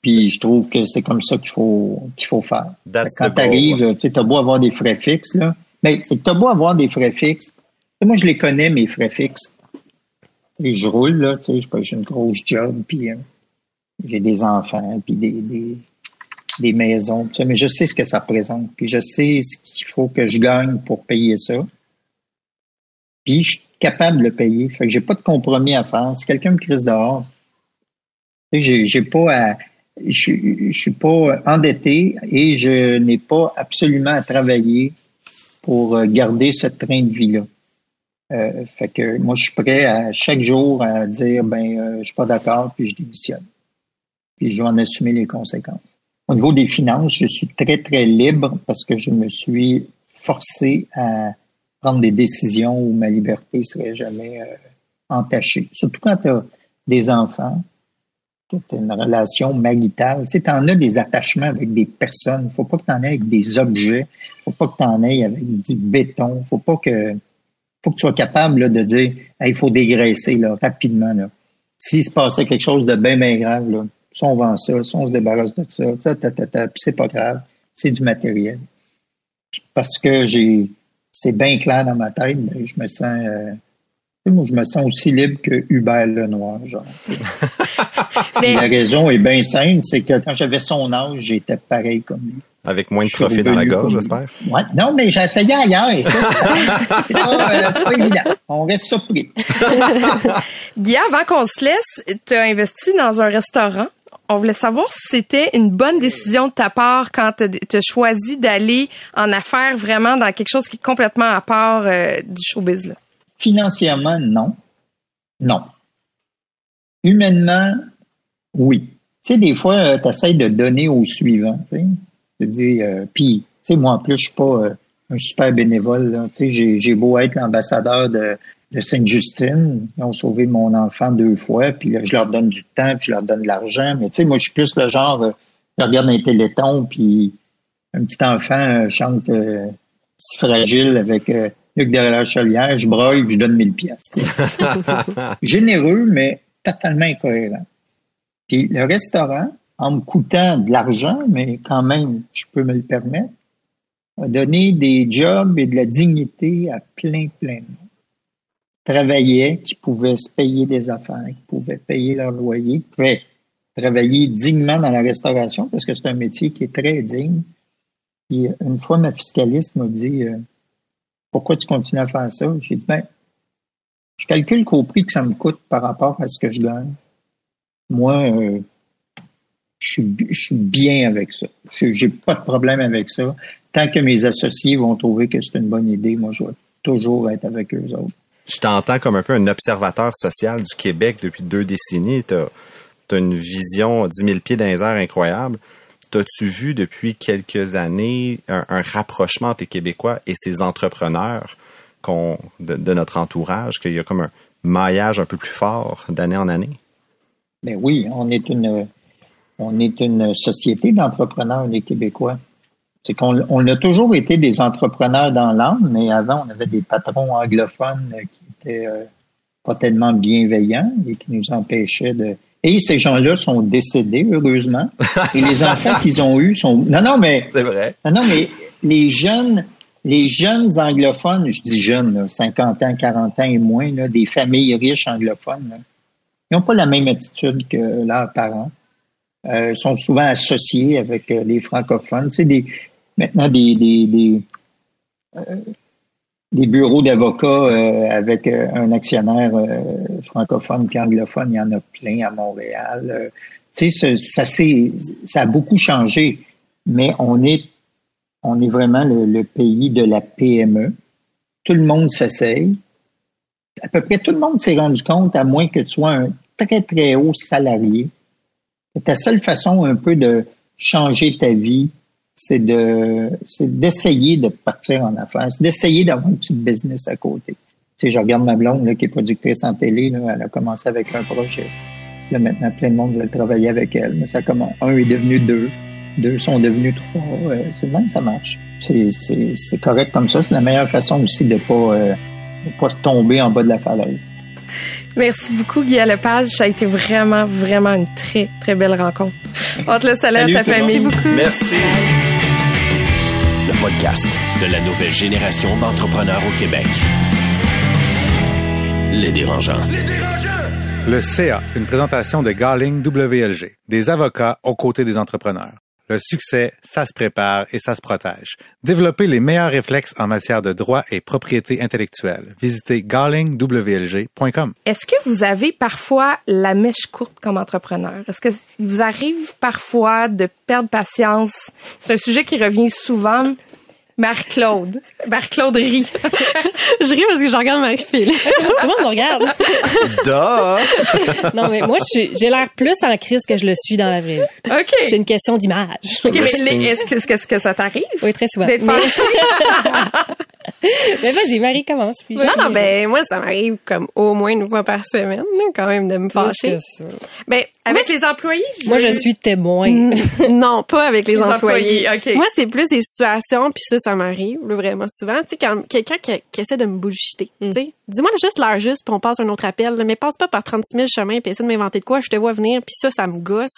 [SPEAKER 6] Puis je trouve que c'est comme ça qu'il faut qu'il faut faire. Quand tu arrives, tu as beau avoir des frais fixes, là. Mais c'est que tu as beau avoir des frais fixes. Moi, je les connais, mes frais fixes. Et je roule, là, tu sais, j'ai une grosse job, puis euh, j'ai des enfants, puis des, des, des maisons, mais je sais ce que ça représente, puis je sais ce qu'il faut que je gagne pour payer ça. Puis je suis capable de le payer. Fait que j'ai pas de compromis à faire. Si quelqu'un me crise dehors, j'ai, j'ai pas à, je, je suis pas endetté et je n'ai pas absolument à travailler pour garder ce train de vie-là. Euh, fait que moi, je suis prêt à chaque jour à dire ben euh, je suis pas d'accord, puis je démissionne. Puis je vais en assumer les conséquences. Au niveau des finances, je suis très, très libre parce que je me suis forcé à prendre des décisions où ma liberté serait jamais euh, entachée. Surtout quand tu as des enfants, tu as une relation maritale. Tu sais, en as des attachements avec des personnes. faut pas que tu en aies avec des objets. faut pas que tu en aies avec du béton. faut pas que faut que tu sois capable de dire il faut dégraisser là, rapidement. Là. S'il se passait quelque chose de bien, bien grave, là, si on vend ça, si on se débarrasse de ça, ça, ta, ta, ta, puis c'est pas grave, c'est du matériel. Parce que j'ai, c'est bien clair dans ma tête, mais je me sens, euh, moi, je me sens aussi libre que Hubert Lenoir, genre. mais... La raison est bien simple, c'est que quand j'avais son âge, j'étais pareil comme lui.
[SPEAKER 3] Avec moins de trophées dans la gorge, j'espère?
[SPEAKER 6] Ouais. Non, mais j'ai essayé ailleurs. c'est pas, euh, pas, évident. On reste surpris.
[SPEAKER 2] Guy, avant qu'on se laisse, tu as investi dans un restaurant. On voulait savoir si c'était une bonne décision de ta part quand tu as choisi d'aller en affaires vraiment dans quelque chose qui est complètement à part euh, du showbiz. Là.
[SPEAKER 6] Financièrement, non. Non. Humainement, oui. Tu sais, des fois, euh, tu essaies de donner au suivant. Tu sais. Dis, euh, puis, tu sais, moi, en plus, je suis pas un super bénévole. Tu sais, j'ai beau être l'ambassadeur de, de Sainte-Justine. Ils ont sauvé mon enfant deux fois, puis là, je leur donne du temps, puis je leur donne de l'argent. Mais tu sais, moi, je suis plus le genre, euh, je regarde un téléthon, puis un petit enfant euh, chante si fragile avec Luc derrière chaulière, je broille, puis je donne mille pièces. Généreux, mais totalement incohérent. Puis le restaurant, en me coûtant de l'argent, mais quand même, je peux me le permettre, a donné des jobs et de la dignité à plein, plein de monde. Travaillaient, qui pouvaient se payer des affaires, qui pouvaient payer leur loyer, qui pouvaient travailler dignement dans la restauration parce que c'est un métier qui est très digne. Et une fois, ma fiscaliste m'a dit euh, Pourquoi tu continues à faire ça? J'ai dit ben, je calcule qu'au prix que ça me coûte par rapport à ce que je gagne, moi, euh, je suis, bien avec ça. J'ai pas de problème avec ça. Tant que mes associés vont trouver que c'est une bonne idée, moi, je vais toujours être avec eux autres.
[SPEAKER 3] Je t'entends comme un peu un observateur social du Québec depuis deux décennies. Tu as, une vision 10 000 pieds dans les airs incroyable. T'as-tu vu depuis quelques années un, rapprochement entre les Québécois et ces entrepreneurs de, de, notre entourage, qu'il y a comme un maillage un peu plus fort d'année en année?
[SPEAKER 6] Ben oui, on est une, on est une société d'entrepreneurs, les Québécois. C'est qu'on on a toujours été des entrepreneurs dans l'âme, mais avant, on avait des patrons anglophones qui étaient euh, pas tellement bienveillants et qui nous empêchaient de. Et ces gens-là sont décédés, heureusement. Et les enfants qu'ils ont eus sont. Non, non, mais.
[SPEAKER 3] C'est vrai.
[SPEAKER 6] Non, non, mais les jeunes, les jeunes anglophones, je dis jeunes, 50 ans, 40 ans et moins, là, des familles riches anglophones, ils n'ont pas la même attitude que leurs parents euh, sont souvent associés avec euh, les francophones. C'est des maintenant des des, des, euh, des bureaux d'avocats euh, avec euh, un actionnaire francophone puis anglophone, il y en a plein à Montréal. tu sais, ça, ça a beaucoup changé, mais on est on est vraiment le, le pays de la PME. Tout le monde s'essaye. à peu près tout le monde s'est rendu compte, à moins que tu sois un très, très haut salarié, ta seule façon un peu de changer ta vie, c'est de c'est d'essayer de partir en affaires, c'est d'essayer d'avoir un petit business à côté. Tu sais, je regarde ma blonde là, qui est productrice en télé, là, elle a commencé avec un projet. Là, maintenant, plein de monde veut travailler avec elle. Mais ça commence. Un est devenu deux. Deux sont devenus trois. Euh, c'est bon, ça marche. C'est correct comme ça. C'est la meilleure façon aussi de pas, euh, de pas tomber en bas de la falaise.
[SPEAKER 2] Merci beaucoup, Guy Lepage. Ça a été vraiment, vraiment une très, très belle rencontre. On te laisse à ta famille.
[SPEAKER 6] monde.
[SPEAKER 2] beaucoup.
[SPEAKER 3] Merci.
[SPEAKER 1] Le podcast de la nouvelle génération d'entrepreneurs au Québec. Les dérangeants.
[SPEAKER 7] Le CA, une présentation de Garling WLG, des avocats aux côtés des entrepreneurs. Le succès, ça se prépare et ça se protège. Développez les meilleurs réflexes en matière de droit et propriété intellectuelle. Visitez garlingwlg.com.
[SPEAKER 2] Est-ce que vous avez parfois la mèche courte comme entrepreneur? Est-ce que vous arrive parfois de perdre patience? C'est un sujet qui revient souvent. Marc-Claude. Marc-Claude rit.
[SPEAKER 5] je ris parce que je regarde Marie-Phil.
[SPEAKER 4] Tout le monde me regarde.
[SPEAKER 3] Duh!
[SPEAKER 4] Non, mais moi, je suis- j'ai l'air plus en crise que je le suis dans la vraie vie.
[SPEAKER 2] OK.
[SPEAKER 4] C'est une question d'image.
[SPEAKER 2] OK, mais est-ce que, est-ce que, ça t'arrive?
[SPEAKER 4] Oui, très souvent.
[SPEAKER 2] D'être
[SPEAKER 4] Mais? mais vas-y, Marie, commence. Puis
[SPEAKER 5] Non, non, ben, moi, ça m'arrive comme au moins une fois par semaine, là, quand même, de me fâcher.
[SPEAKER 4] que ça.
[SPEAKER 5] Ben,
[SPEAKER 2] Avec les employés?
[SPEAKER 4] Moi, je suis témoin.
[SPEAKER 5] non, pas avec les,
[SPEAKER 2] Les
[SPEAKER 5] employés.
[SPEAKER 2] employés, OK.
[SPEAKER 5] Moi, c'est plus des situations, puis ça, ça m'arrive là, vraiment souvent. Tu sais, quand quelqu'un qui, qui essaie de me bullshiter, tu sais, dis-moi juste l'heure juste, puis on passe un autre appel, là, mais passe pas par 36 000 chemins, puis essaie de m'inventer de quoi, je te vois venir, puis ça, ça me gosse.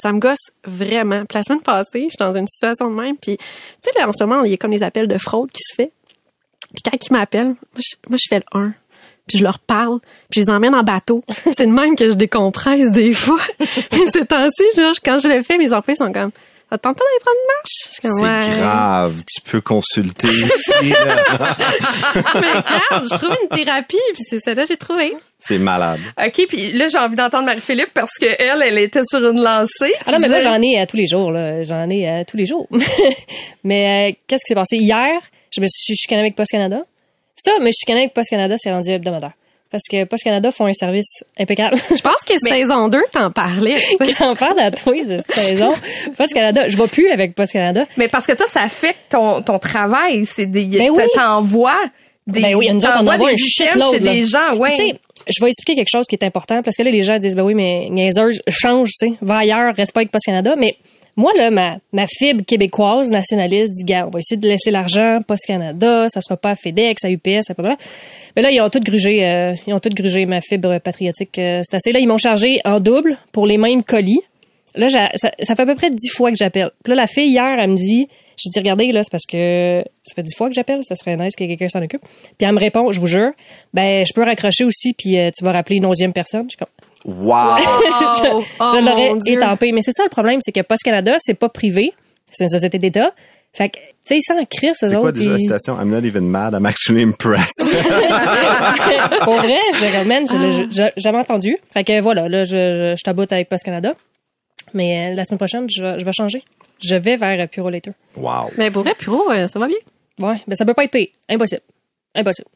[SPEAKER 5] Ça me gosse vraiment. Puis la semaine passée, je suis dans une situation de même, puis tu sais, là, en ce moment, il y a comme des appels de fraude qui se fait. Puis quand ils m'appellent, moi, je, moi, je fais le 1 puis je leur parle, puis je les emmène en bateau. c'est de même que je décompresse des fois. Puis ces temps-ci, quand je le fais, mes employés sont comme « Ça te tente pas d'aller prendre une marche? » Je suis comme
[SPEAKER 3] C'est
[SPEAKER 5] Ouais.
[SPEAKER 3] grave. Tu peux consulter ici. là.
[SPEAKER 5] Mais regarde, je trouve une thérapie, puis c'est celle-là que j'ai trouvée.
[SPEAKER 3] C'est malade.
[SPEAKER 2] OK, puis là, j'ai envie d'entendre Marie-Philippe parce que elle, elle était sur une lancée.
[SPEAKER 4] Ah non, mais moi,
[SPEAKER 2] disais-
[SPEAKER 4] j'en ai à tous les jours, là. J'en ai à tous les jours. mais euh, qu'est-ce qui s'est passé? Hier, je me suis chicanée avec Post Canada. Ça, me chicaner avec Post Canada, c'est rendu hebdomadaire. Parce que Post Canada font un service impeccable.
[SPEAKER 5] Je pense que saison 2, t'en parlais. tu sais.
[SPEAKER 4] J'en parle à toi de cette saison. Post Canada, je vais plus avec Post Canada.
[SPEAKER 2] Mais parce que toi, ça affecte ton, ton travail. C'est des,
[SPEAKER 4] Ben oui.
[SPEAKER 2] t'envoies des,
[SPEAKER 4] Ben oui, autres, on envoie
[SPEAKER 2] des
[SPEAKER 4] un shitload,
[SPEAKER 2] chez
[SPEAKER 4] là.
[SPEAKER 2] des gens, ouais.
[SPEAKER 4] Tu sais, je vais expliquer quelque chose qui est important parce que là, les gens disent, ben oui, mais niaiseuse, change, tu sais, va ailleurs, reste pas avec Post Canada. Mais moi, là, ma, ma fibre québécoise nationaliste dit, gars, on va essayer de laisser l'argent Post Canada, ça sera pas FedEx, à UPS, à pas Mais là, ils ont tout grugé, euh, ils ont tout grugé ma fibre patriotique. euh, c'est assez. Là, ils m'ont chargé en double pour les mêmes colis. Là, ça fait à peu près dix fois que j'appelle. Puis là, la fille, hier, elle me dit, j'ai dit, regardez, là, c'est parce que ça fait dix fois que j'appelle, ça serait nice que quelqu'un s'en occupe. Puis elle me répond, je vous jure, ben, je peux raccrocher aussi, puis euh, tu vas rappeler une onzième personne. Je suis comme,
[SPEAKER 3] Wow!
[SPEAKER 4] je,
[SPEAKER 5] Oh, oh,
[SPEAKER 4] je l'aurais étampé. Mais c'est ça le problème, c'est que Post Canada, c'est pas privé, c'est une société d'État. Fait que, tu sais, ils s'en crient, ces
[SPEAKER 3] C'est quoi
[SPEAKER 4] autres.
[SPEAKER 3] déjà la citation? I'm not even mad, I'm actually impressed.
[SPEAKER 4] Pour vrai, je remène, je l'ai j'ai jamais entendu. Fait que voilà, là, je, je, je taboute avec Post Canada. Mais euh, la semaine prochaine, je, vais- je vais changer. Je vais vers euh, Puro Later.
[SPEAKER 3] wow.
[SPEAKER 5] Mais pour vrai, Puro, euh, ça va bien.
[SPEAKER 4] Ouais, mais ça peut pas être payé. Impossible. Impossible.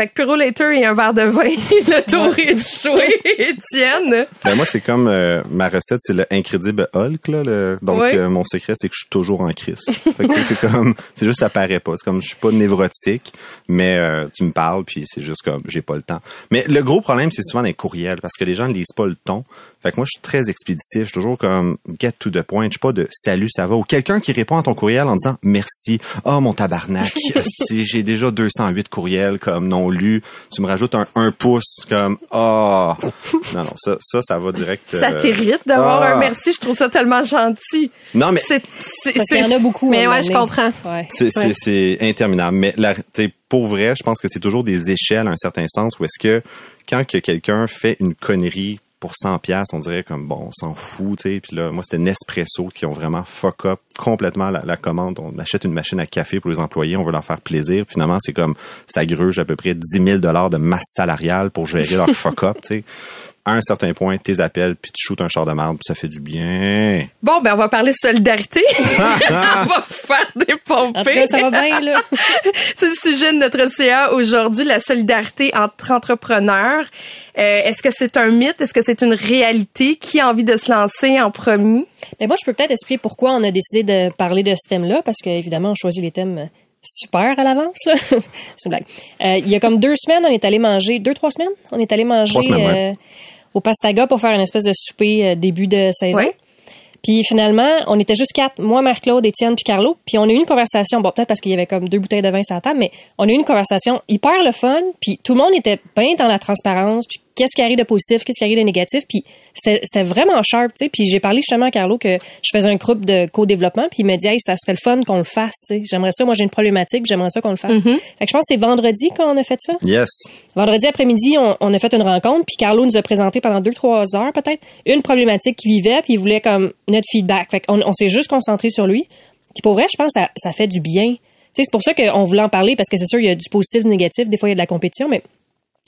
[SPEAKER 2] Fait que Puro Later et un verre de vin, le tour est joué, Étienne.
[SPEAKER 3] Ben moi, c'est comme euh, ma recette, c'est le Incredible Hulk. Là, le- donc,
[SPEAKER 2] Oui.
[SPEAKER 3] euh, mon secret, c'est que je suis toujours en crise. Fait que, tu sais, c'est comme, c'est juste, ça paraît pas. C'est comme, je suis pas névrotique, mais euh, tu me parles, puis c'est juste comme, j'ai pas le temps. Mais le gros problème, c'est souvent les courriels, parce que les gens ne lisent pas le ton. Fait que moi, je suis très expéditif. Je suis toujours comme, get to the point. Je suis pas de salut, ça va. Ou quelqu'un qui répond à ton courriel en disant merci. Oh, mon tabarnak. si j'ai déjà 208 courriels comme non lus, tu me rajoutes un, un pouce comme, oh. Non, non, ça, ça, ça va direct.
[SPEAKER 2] Ça
[SPEAKER 3] euh,
[SPEAKER 2] t'irrite d'avoir
[SPEAKER 3] ah.
[SPEAKER 2] un merci. Je trouve ça tellement gentil.
[SPEAKER 3] Non, mais
[SPEAKER 2] C'est, c'est,
[SPEAKER 4] Parce qu'il y en
[SPEAKER 2] c'est-
[SPEAKER 4] a beaucoup.
[SPEAKER 5] Mais ouais, je comprends.
[SPEAKER 4] Ouais.
[SPEAKER 3] c'est, c'est, c'est interminable. Mais la, t'sais, pour vrai, je pense que c'est toujours des échelles à un certain sens où est-ce que quand que quelqu'un fait une connerie pour 100 pièces, on dirait comme bon, on s'en fout, tu sais. Puis là, moi c'était Nespresso qui ont vraiment fuck up complètement la, la commande. On achète une machine à café pour les employés, on veut leur faire plaisir. Finalement, c'est comme ça gruge à peu près 10 000 dollars de masse salariale pour gérer leur fuck-up, tu sais. À un certain point, tes appels, puis tu shootes un char de marde, puis ça fait du bien.
[SPEAKER 2] Bon, ben on va parler solidarité. on va faire des pompes.
[SPEAKER 4] En tout cas, ça va bien, là.
[SPEAKER 2] C'est le sujet de notre CA aujourd'hui, la solidarité entre entrepreneurs. Euh, Est-ce que c'est un mythe? Est-ce que c'est une réalité? Qui a envie de se lancer en premier?
[SPEAKER 4] Mais moi, je peux peut-être expliquer pourquoi on a décidé de parler de ce thème-là, parce qu'évidemment, on choisit les thèmes super à l'avance. c'est une blague. Euh, il y a comme deux semaines, on est allé manger, deux, trois semaines, on est allé manger
[SPEAKER 3] Trois semaines, ouais.
[SPEAKER 4] euh, au Pastaga pour faire une espèce de souper euh, début de saison.
[SPEAKER 2] Ouais.
[SPEAKER 4] Puis finalement, on était juste quatre, moi, Marc-Claude, Étienne, puis Carlo. Puis on a eu une conversation, bon peut-être parce qu'il y avait comme deux bouteilles de vin sur la table, mais on a eu une conversation hyper le fun. Puis tout le monde était bien dans la transparence. Puis qu'est-ce qui arrive de positif, qu'est-ce qui arrive de négatif. Puis c'était c'était vraiment sharp, tu sais. Puis j'ai parlé justement à Carlo que je faisais un groupe de co-développement. Puis il m'a dit, hey, ça serait le fun qu'on le fasse, tu sais. J'aimerais ça, moi j'ai une problématique, puis j'aimerais ça qu'on le fasse. Fait que je pense que c'est vendredi qu'on a fait ça.
[SPEAKER 3] Yes.
[SPEAKER 4] Vendredi après-midi, on, on a fait une rencontre, puis Carlo nous a présenté pendant deux, trois heures peut-être une problématique qu'il vivait, puis il voulait comme notre feedback. Fait qu'on on s'est juste concentré sur lui. Puis pour vrai, je pense que ça, ça fait du bien. Tu sais, c'est pour ça qu'on voulait en parler, parce que c'est sûr, il y a du positif, du négatif, des fois il y a de la compétition, mais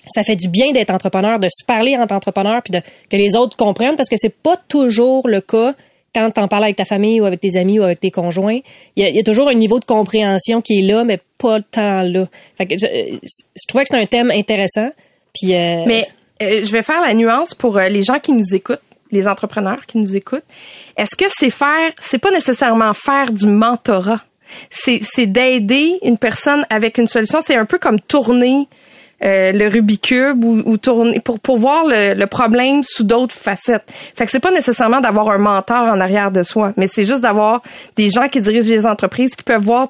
[SPEAKER 4] ça fait du bien d'être entrepreneur, de se parler entre entrepreneurs, puis de, que les autres comprennent, parce que c'est pas toujours le cas quand t'en parles avec ta famille ou avec tes amis ou avec tes conjoints. Il y a, toujours un niveau de compréhension qui est là, mais pas tant là. Fait que je, trouvais que c'est un thème intéressant. Puis euh,
[SPEAKER 2] Mais euh, je vais faire la nuance pour euh, les gens qui nous écoutent, les entrepreneurs qui nous écoutent. Est-ce que c'est faire, c'est pas nécessairement faire du mentorat? C'est d'aider une personne avec une solution. C'est un peu comme tourner euh, le Rubik's Cube ou, ou tourner pour, pour voir le, le problème sous d'autres facettes. Fait que c'est pas nécessairement d'avoir un mentor en arrière de soi, mais c'est juste d'avoir des gens qui dirigent les entreprises qui peuvent voir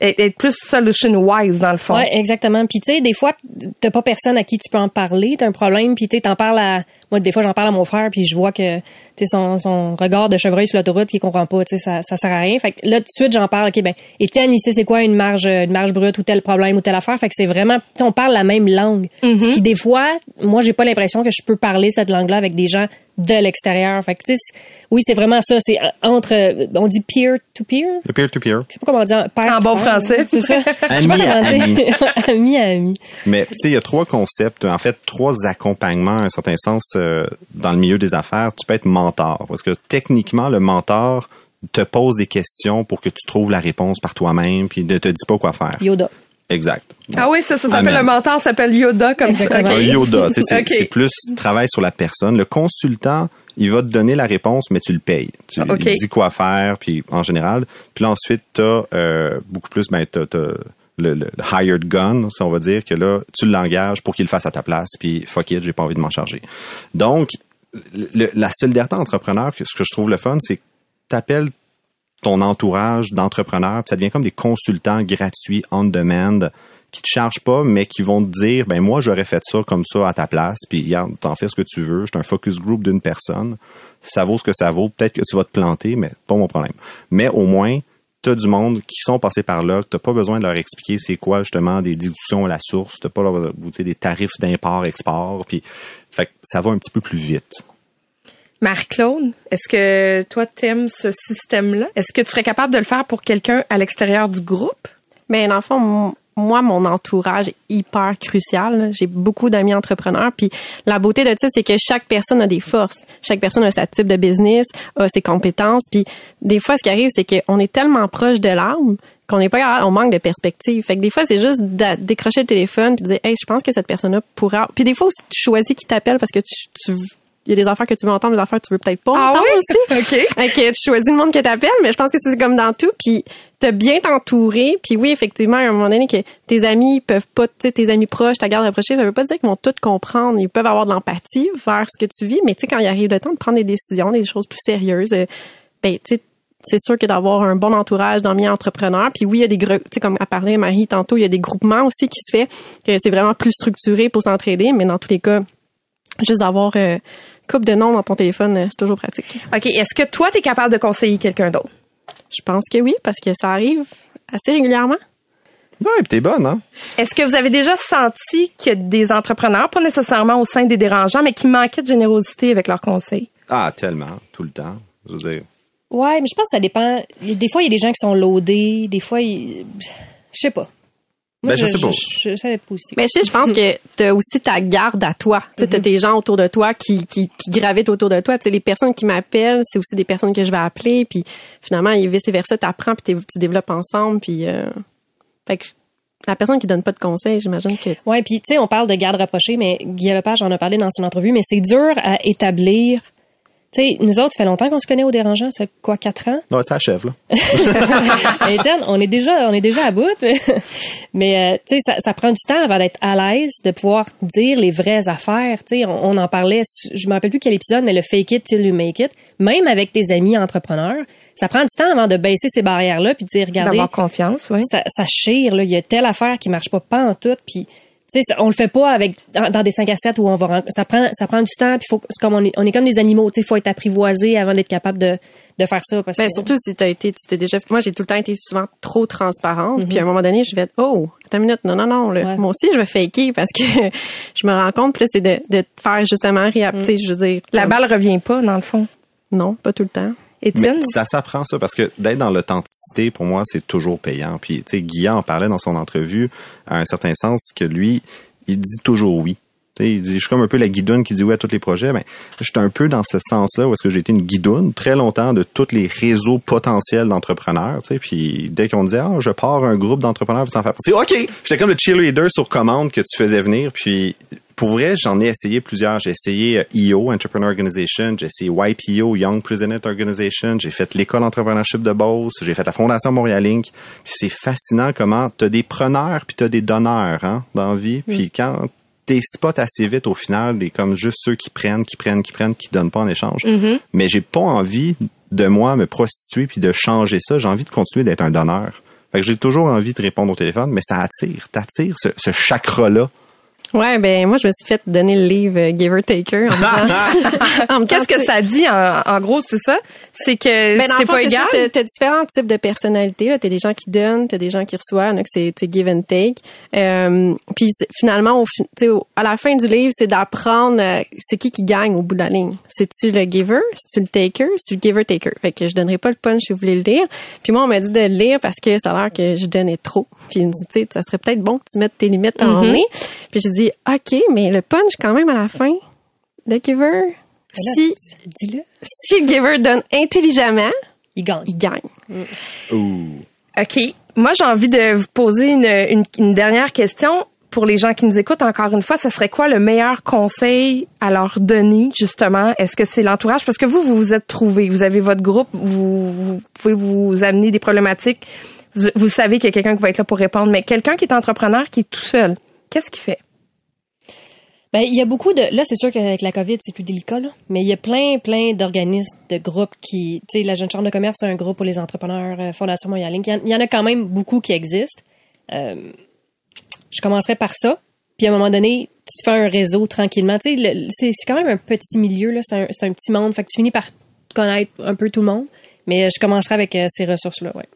[SPEAKER 2] être plus solution wise dans le fond.
[SPEAKER 4] Ouais, exactement. Puis tu sais, des fois, t'as pas personne à qui tu peux en parler, t'as un problème, puis tu sais, t'en parles à moi des fois j'en parle à mon frère, puis je vois que tu sais son, son regard de chevreuil sur l'autoroute qu'il comprend pas, tu sais ça ça sert à rien. Fait que là tout de suite j'en parle, OK ben Étienne, sait c'est quoi une marge une marge brute ou tel problème ou telle affaire, fait que c'est vraiment tu sais, on parle la même langue. Ce qui des fois, moi j'ai pas l'impression que je peux parler cette langue-là avec des gens de l'extérieur. Fait que tu sais c'est- oui, c'est vraiment ça, c'est entre on dit peer to peer?
[SPEAKER 3] Le peer-to-peer.
[SPEAKER 4] Je sais pas comment dire. père
[SPEAKER 2] En
[SPEAKER 4] to
[SPEAKER 2] bon
[SPEAKER 4] père,
[SPEAKER 2] français.
[SPEAKER 4] C'est ça.
[SPEAKER 3] Ami à
[SPEAKER 4] ami à ami.
[SPEAKER 3] Mais tu sais, il y a trois concepts, en fait, trois accompagnements, à un certain sens, euh, dans le milieu des affaires. Tu peux être mentor, parce que techniquement, le mentor te pose des questions pour que tu trouves la réponse par toi-même, puis ne te dit pas quoi faire.
[SPEAKER 4] Yoda.
[SPEAKER 3] Exact.
[SPEAKER 2] Ah oui, ça, ça s'appelle le mentor, s'appelle Yoda comme ça.
[SPEAKER 4] Exactement.
[SPEAKER 3] Un Yoda, tu sais, c'est
[SPEAKER 2] Ok.
[SPEAKER 3] c'est plus travail sur la personne. Le consultant, il va te donner la réponse, mais tu le payes. Tu
[SPEAKER 2] Ok.
[SPEAKER 3] il dit quoi faire, puis en général. Puis là, ensuite, t'as euh, beaucoup plus, ben, t'as, t'as le, le hired gun, si on va dire, que là, tu l'engages pour qu'il le fasse à ta place, puis fuck it, j'ai pas envie de m'en charger. Donc, le- la solidarité entrepreneur, ce que je trouve le fun, c'est que t'appelles ton entourage d'entrepreneurs, puis ça devient comme des consultants gratuits on demand qui te chargent pas, mais qui vont te dire, ben moi j'aurais fait ça comme ça à ta place, puis regarde, t'en fais ce que tu veux. C'est un focus group d'une personne. Ça vaut ce que ça vaut. Peut-être que tu vas te planter, mais pas mon problème. Mais au moins, t'as du monde qui sont passés par là, que t'as pas besoin de leur expliquer c'est quoi justement des déductions à la source, t'as pas leur, des tarifs d'import-export, puis fait que ça va un petit peu plus vite.
[SPEAKER 2] Marc-Claude, est-ce que toi t'aimes ce système-là? Est-ce que tu serais capable de le faire pour quelqu'un à l'extérieur du groupe?
[SPEAKER 5] Mais dans le fond, moi, mon entourage est hyper crucial. J'ai beaucoup d'amis entrepreneurs. Puis la beauté de ça, c'est que chaque personne a des forces. Chaque personne a sa type de business, a ses compétences. Puis des fois, ce qui arrive, c'est qu'on est tellement proche de l'arbre qu'on n'est pas on manque de perspective. Fait que des fois, c'est juste de décrocher le téléphone puis de dire, hey, je pense que cette personne-là pourra. Puis des fois aussi, tu choisis qui t'appelle parce que tu, tu il y a des affaires que tu veux entendre, des affaires que tu veux peut-être pas
[SPEAKER 2] Ah
[SPEAKER 5] entendre
[SPEAKER 2] oui?
[SPEAKER 5] aussi.
[SPEAKER 2] OK.
[SPEAKER 5] Que tu choisis le monde que t'appelles, mais je pense que c'est comme dans tout. Puis t'as bien t'entourer. Puis oui, effectivement, à un moment donné, que tes amis peuvent pas, tu sais, tes amis proches, ta garde rapprochée, ça veut pas dire qu'ils vont tout comprendre. Ils peuvent avoir de l'empathie vers ce que tu vis, mais tu sais, quand il arrive le temps de prendre des décisions, des choses plus sérieuses, euh, ben tu sais, c'est sûr que d'avoir un bon entourage d'amis entrepreneurs. Puis oui, il y a des gros, tu sais, comme a parlé Marie tantôt, il y a des groupements aussi qui se fait, que c'est vraiment plus structuré pour s'entraider, mais dans tous les cas, juste avoir euh, coupe de noms dans ton téléphone, euh, c'est toujours pratique.
[SPEAKER 2] OK. Est-ce que toi, t'es capable de conseiller quelqu'un d'autre?
[SPEAKER 5] Je pense que oui, parce que ça arrive assez régulièrement.
[SPEAKER 3] Ouais, puis t'es bonne, hein?
[SPEAKER 2] Est-ce que vous avez déjà senti a des entrepreneurs, pas nécessairement au sein des dérangeants, mais qui manquaient de générosité avec leurs conseils?
[SPEAKER 3] Ah, tellement, tout le temps. Je veux dire,
[SPEAKER 4] Ouais, mais je pense que ça dépend. Des fois, il y a des gens qui sont loadés. Des fois, il- je sais pas. Moi,
[SPEAKER 3] Ben, je sais pas.
[SPEAKER 4] Je, je, positif.
[SPEAKER 5] Mais je sais, je pense que t'as aussi ta garde à toi. Tu sais, t'as des gens autour de toi qui, qui, qui gravitent autour de toi. Tu sais, les personnes qui m'appellent, c'est aussi des personnes que je vais appeler. Puis finalement, et vice versa, t'apprends puis tu développes ensemble. Puis euh, fait que la personne qui donne pas de conseils, j'imagine que
[SPEAKER 4] Ouais, puis tu sais, on parle de garde rapprochée, mais Guy Lepage en a parlé dans son entrevue, mais c'est dur à établir. Tu sais, nous autres, ça fait longtemps qu'on se connaît au dérangeant, ça fait quoi, quatre ans?
[SPEAKER 3] Ouais, ça achève, là.
[SPEAKER 4] Mais Étienne, on est déjà, on est déjà à bout. Mais euh, tu sais, ça, ça prend du temps avant d'être à l'aise, de pouvoir dire les vraies affaires. Tu sais, on, on en parlait. Je me rappelle plus quel épisode, mais le fake it till you make it. Même avec tes amis entrepreneurs, ça prend du temps avant de baisser ces barrières-là puis de dire, regardez,
[SPEAKER 2] D'avoir confiance, oui.
[SPEAKER 4] ça, ça chire. Là, il y a telle affaire qui marche pas pas en tout. Puis sais, on le fait pas avec dans, dans des 5 à 7 où on va ça prend ça prend du temps puis faut c'est comme on est on est comme des animaux, tu sais, faut être apprivoisé avant d'être capable de de faire ça parce
[SPEAKER 5] Ben,
[SPEAKER 4] que
[SPEAKER 5] surtout si t'as été, tu t'es déjà, moi j'ai tout le temps été souvent trop transparente. Puis à un moment donné, je vais être, oh, attends une minute, non non non, là.
[SPEAKER 4] Ouais.
[SPEAKER 5] moi aussi je vais faker parce que je me rends compte. Puis là c'est de, de faire justement réap, tu sais, je veux dire,
[SPEAKER 2] La
[SPEAKER 5] comme-
[SPEAKER 2] balle revient pas, dans le fond.
[SPEAKER 5] non, pas tout le temps.
[SPEAKER 3] Mais
[SPEAKER 2] Étienne?
[SPEAKER 3] ça s'apprend ça parce que d'être dans l'authenticité, pour moi, c'est toujours payant. Puis, tu sais, Guillaume en parlait dans son entrevue, à un certain sens, que lui, il dit toujours oui. Tu sais, il dit, je suis comme un peu la guidoune qui dit oui à tous les projets. Ben, je suis un peu dans ce sens-là où est-ce que j'ai été une guidoune très longtemps de tous les réseaux potentiels d'entrepreneurs. Puis dès qu'on disait, ah, je pars un groupe d'entrepreneurs, ça en fait partie. OK! J'étais comme le cheerleader sur commande que tu faisais venir. Puis, pour vrai, j'en ai essayé plusieurs. J'ai essayé euh, EO, Entrepreneur Organization. J'ai essayé YPO, Young President Organization. J'ai fait l'école entrepreneurship de Beauce. J'ai fait la Fondation Montréal Inc. C'est fascinant comment t'as des preneurs puis t'as des donneurs, hein, dans la vie. Puis quand t'es spot assez vite, au final, des comme juste ceux qui prennent, qui prennent, qui prennent, qui donnent pas en échange. Mais j'ai pas envie de moi me prostituer puis de changer ça. J'ai envie de continuer d'être un donneur. Fait que j'ai toujours envie de répondre au téléphone, mais ça attire, t'attires ce, ce chakra-là.
[SPEAKER 5] Ouais, ben moi je me suis fait donner le livre euh, Giver Taker.
[SPEAKER 2] Qu'est-ce que
[SPEAKER 5] tu
[SPEAKER 2] ça dit, en, en gros, c'est ça? C'est que
[SPEAKER 5] Ben,
[SPEAKER 2] c'est pas
[SPEAKER 5] c'est
[SPEAKER 2] égal?
[SPEAKER 5] T'as, t'as différents types de personnalités. Là. T'as des gens qui donnent, t'as des gens qui reçoivent. Que c'est, c'est give and take. Euh, puis c'est- finalement, au, tu à la fin du livre, c'est d'apprendre euh, c'est qui qui gagne au bout de la ligne. C'est-tu le giver? C'est-tu le taker? C'est-tu le giver-taker? Fait que je donnerai pas le punch si vous voulez le lire. Puis moi, on m'a dit de le lire parce que ça a l'air que je donnais trop. Puis il me dit, tu sais, ça serait peut-être bon que tu mettes tes limites en nez. Puis j'ai dit, OK, mais le punch quand même à la fin, le giver, si,
[SPEAKER 4] dis-le,
[SPEAKER 5] si le giver donne intelligemment,
[SPEAKER 4] il gagne.
[SPEAKER 5] il gagne.
[SPEAKER 2] OK. Moi, j'ai envie de vous poser une, une, une dernière question. Pour les gens qui nous écoutent, encore une fois, ce serait quoi le meilleur conseil à leur donner, justement? Est-ce que c'est l'entourage? Parce que vous, vous vous êtes trouvés. Vous avez votre groupe. Vous, vous pouvez vous amener des problématiques. Vous, vous savez qu'il y a quelqu'un qui va être là pour répondre. Mais quelqu'un qui est entrepreneur, qui est tout seul, qu'est-ce qu'il fait?
[SPEAKER 4] Ben, il y a beaucoup de. Là, c'est sûr qu'avec la COVID, c'est plus délicat, là. Mais il y a plein, plein d'organismes, de groupes qui. Tu sais, la Jeune Chambre de commerce, c'est un groupe pour les entrepreneurs, euh, Fondation Montréal. Il y en- il y, en a quand même beaucoup qui existent. Euh, je commencerai par ça. Puis à un moment donné, tu te fais un réseau tranquillement. Tu sais, c'est quand même un petit milieu, là. C'est un, c'est un petit monde. Fait que tu finis par connaître un peu tout le monde. Mais je commencerai avec euh, ces ressources-là, ouais.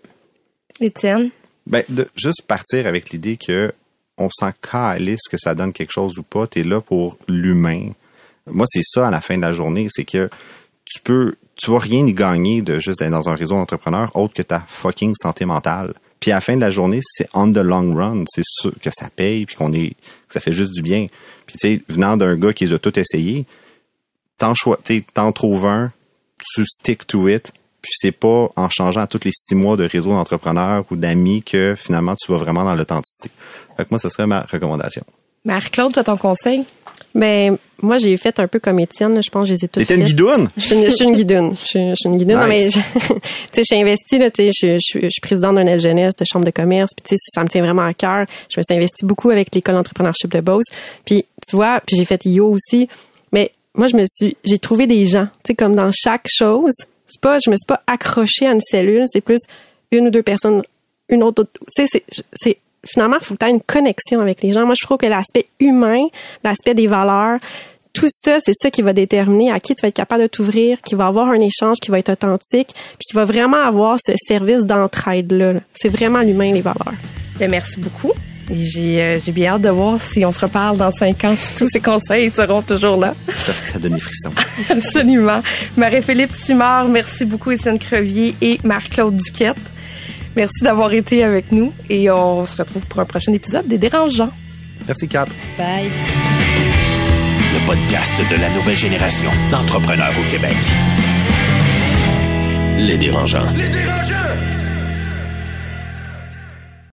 [SPEAKER 2] Étienne?
[SPEAKER 3] Ben, de juste partir avec l'idée que on s'en calisse que ça donne quelque chose ou pas, t'es là pour l'humain. Moi, c'est ça à la fin de la journée, c'est que tu peux, tu vas rien y gagner de juste être dans un réseau d'entrepreneurs autre que ta fucking santé mentale. Puis à la fin de la journée, c'est on the long run, c'est sûr que ça paye puis qu'on est, que ça fait juste du bien. Puis tu sais, venant d'un gars qui a tout essayé, t'en t'en trouves un, tu stick to it, puis c'est pas en changeant à tous les six mois de réseau d'entrepreneurs ou d'amis que finalement tu vas vraiment dans l'authenticité. Fait que moi, ce serait ma recommandation.
[SPEAKER 2] Marie-Claude, tu as ton conseil?
[SPEAKER 5] Ben, moi, j'ai fait un peu comme Étienne. là. Je pense que je les ai toutes
[SPEAKER 3] T'étais une guidoune?
[SPEAKER 5] Je suis une, je suis une guidoune. Je suis, je suis une guidoune. Non, mais, tu sais, je suis investie, là, tu sais, je, je, suis- je suis présidente d'un jeunesse de chambre de commerce, puis tu sais, ça me tient vraiment à cœur. Je me suis investie beaucoup avec l'école d'entrepreneurship de Beauce. Puis, tu vois, puis j'ai fait IO aussi. Mais moi, je me suis, j'ai trouvé des gens, tu sais, comme dans chaque chose. C'est pas, je me suis pas accrochée à une cellule, c'est plus une ou deux personnes, une autre, tu sais, c'est, finalement, faut que aies une connexion avec les gens. Moi, je trouve que l'aspect humain, l'aspect des valeurs, tout ça, c'est ça qui va déterminer à qui tu vas être capable de t'ouvrir, qui va avoir un échange qui va être authentique, puis qui va vraiment avoir ce service d'entraide-là. là. C'est vraiment l'humain, les valeurs.
[SPEAKER 2] Ben, merci beaucoup. Et j'ai euh, j'ai bien hâte de voir si on se reparle dans cinq ans, si tous ces conseils seront toujours là.
[SPEAKER 3] Ça, ça donne des frissons.
[SPEAKER 2] Absolument. Marie-Philippe Simard, merci beaucoup, Étienne Crevier et Marc-Claude Duquette. Merci d'avoir été avec nous et on se retrouve pour un prochain épisode des Dérangeants.
[SPEAKER 3] Merci, Kat.
[SPEAKER 4] Bye.
[SPEAKER 1] Le podcast de la nouvelle génération d'entrepreneurs au Québec. Les dérangeants.
[SPEAKER 8] Les dérangeants!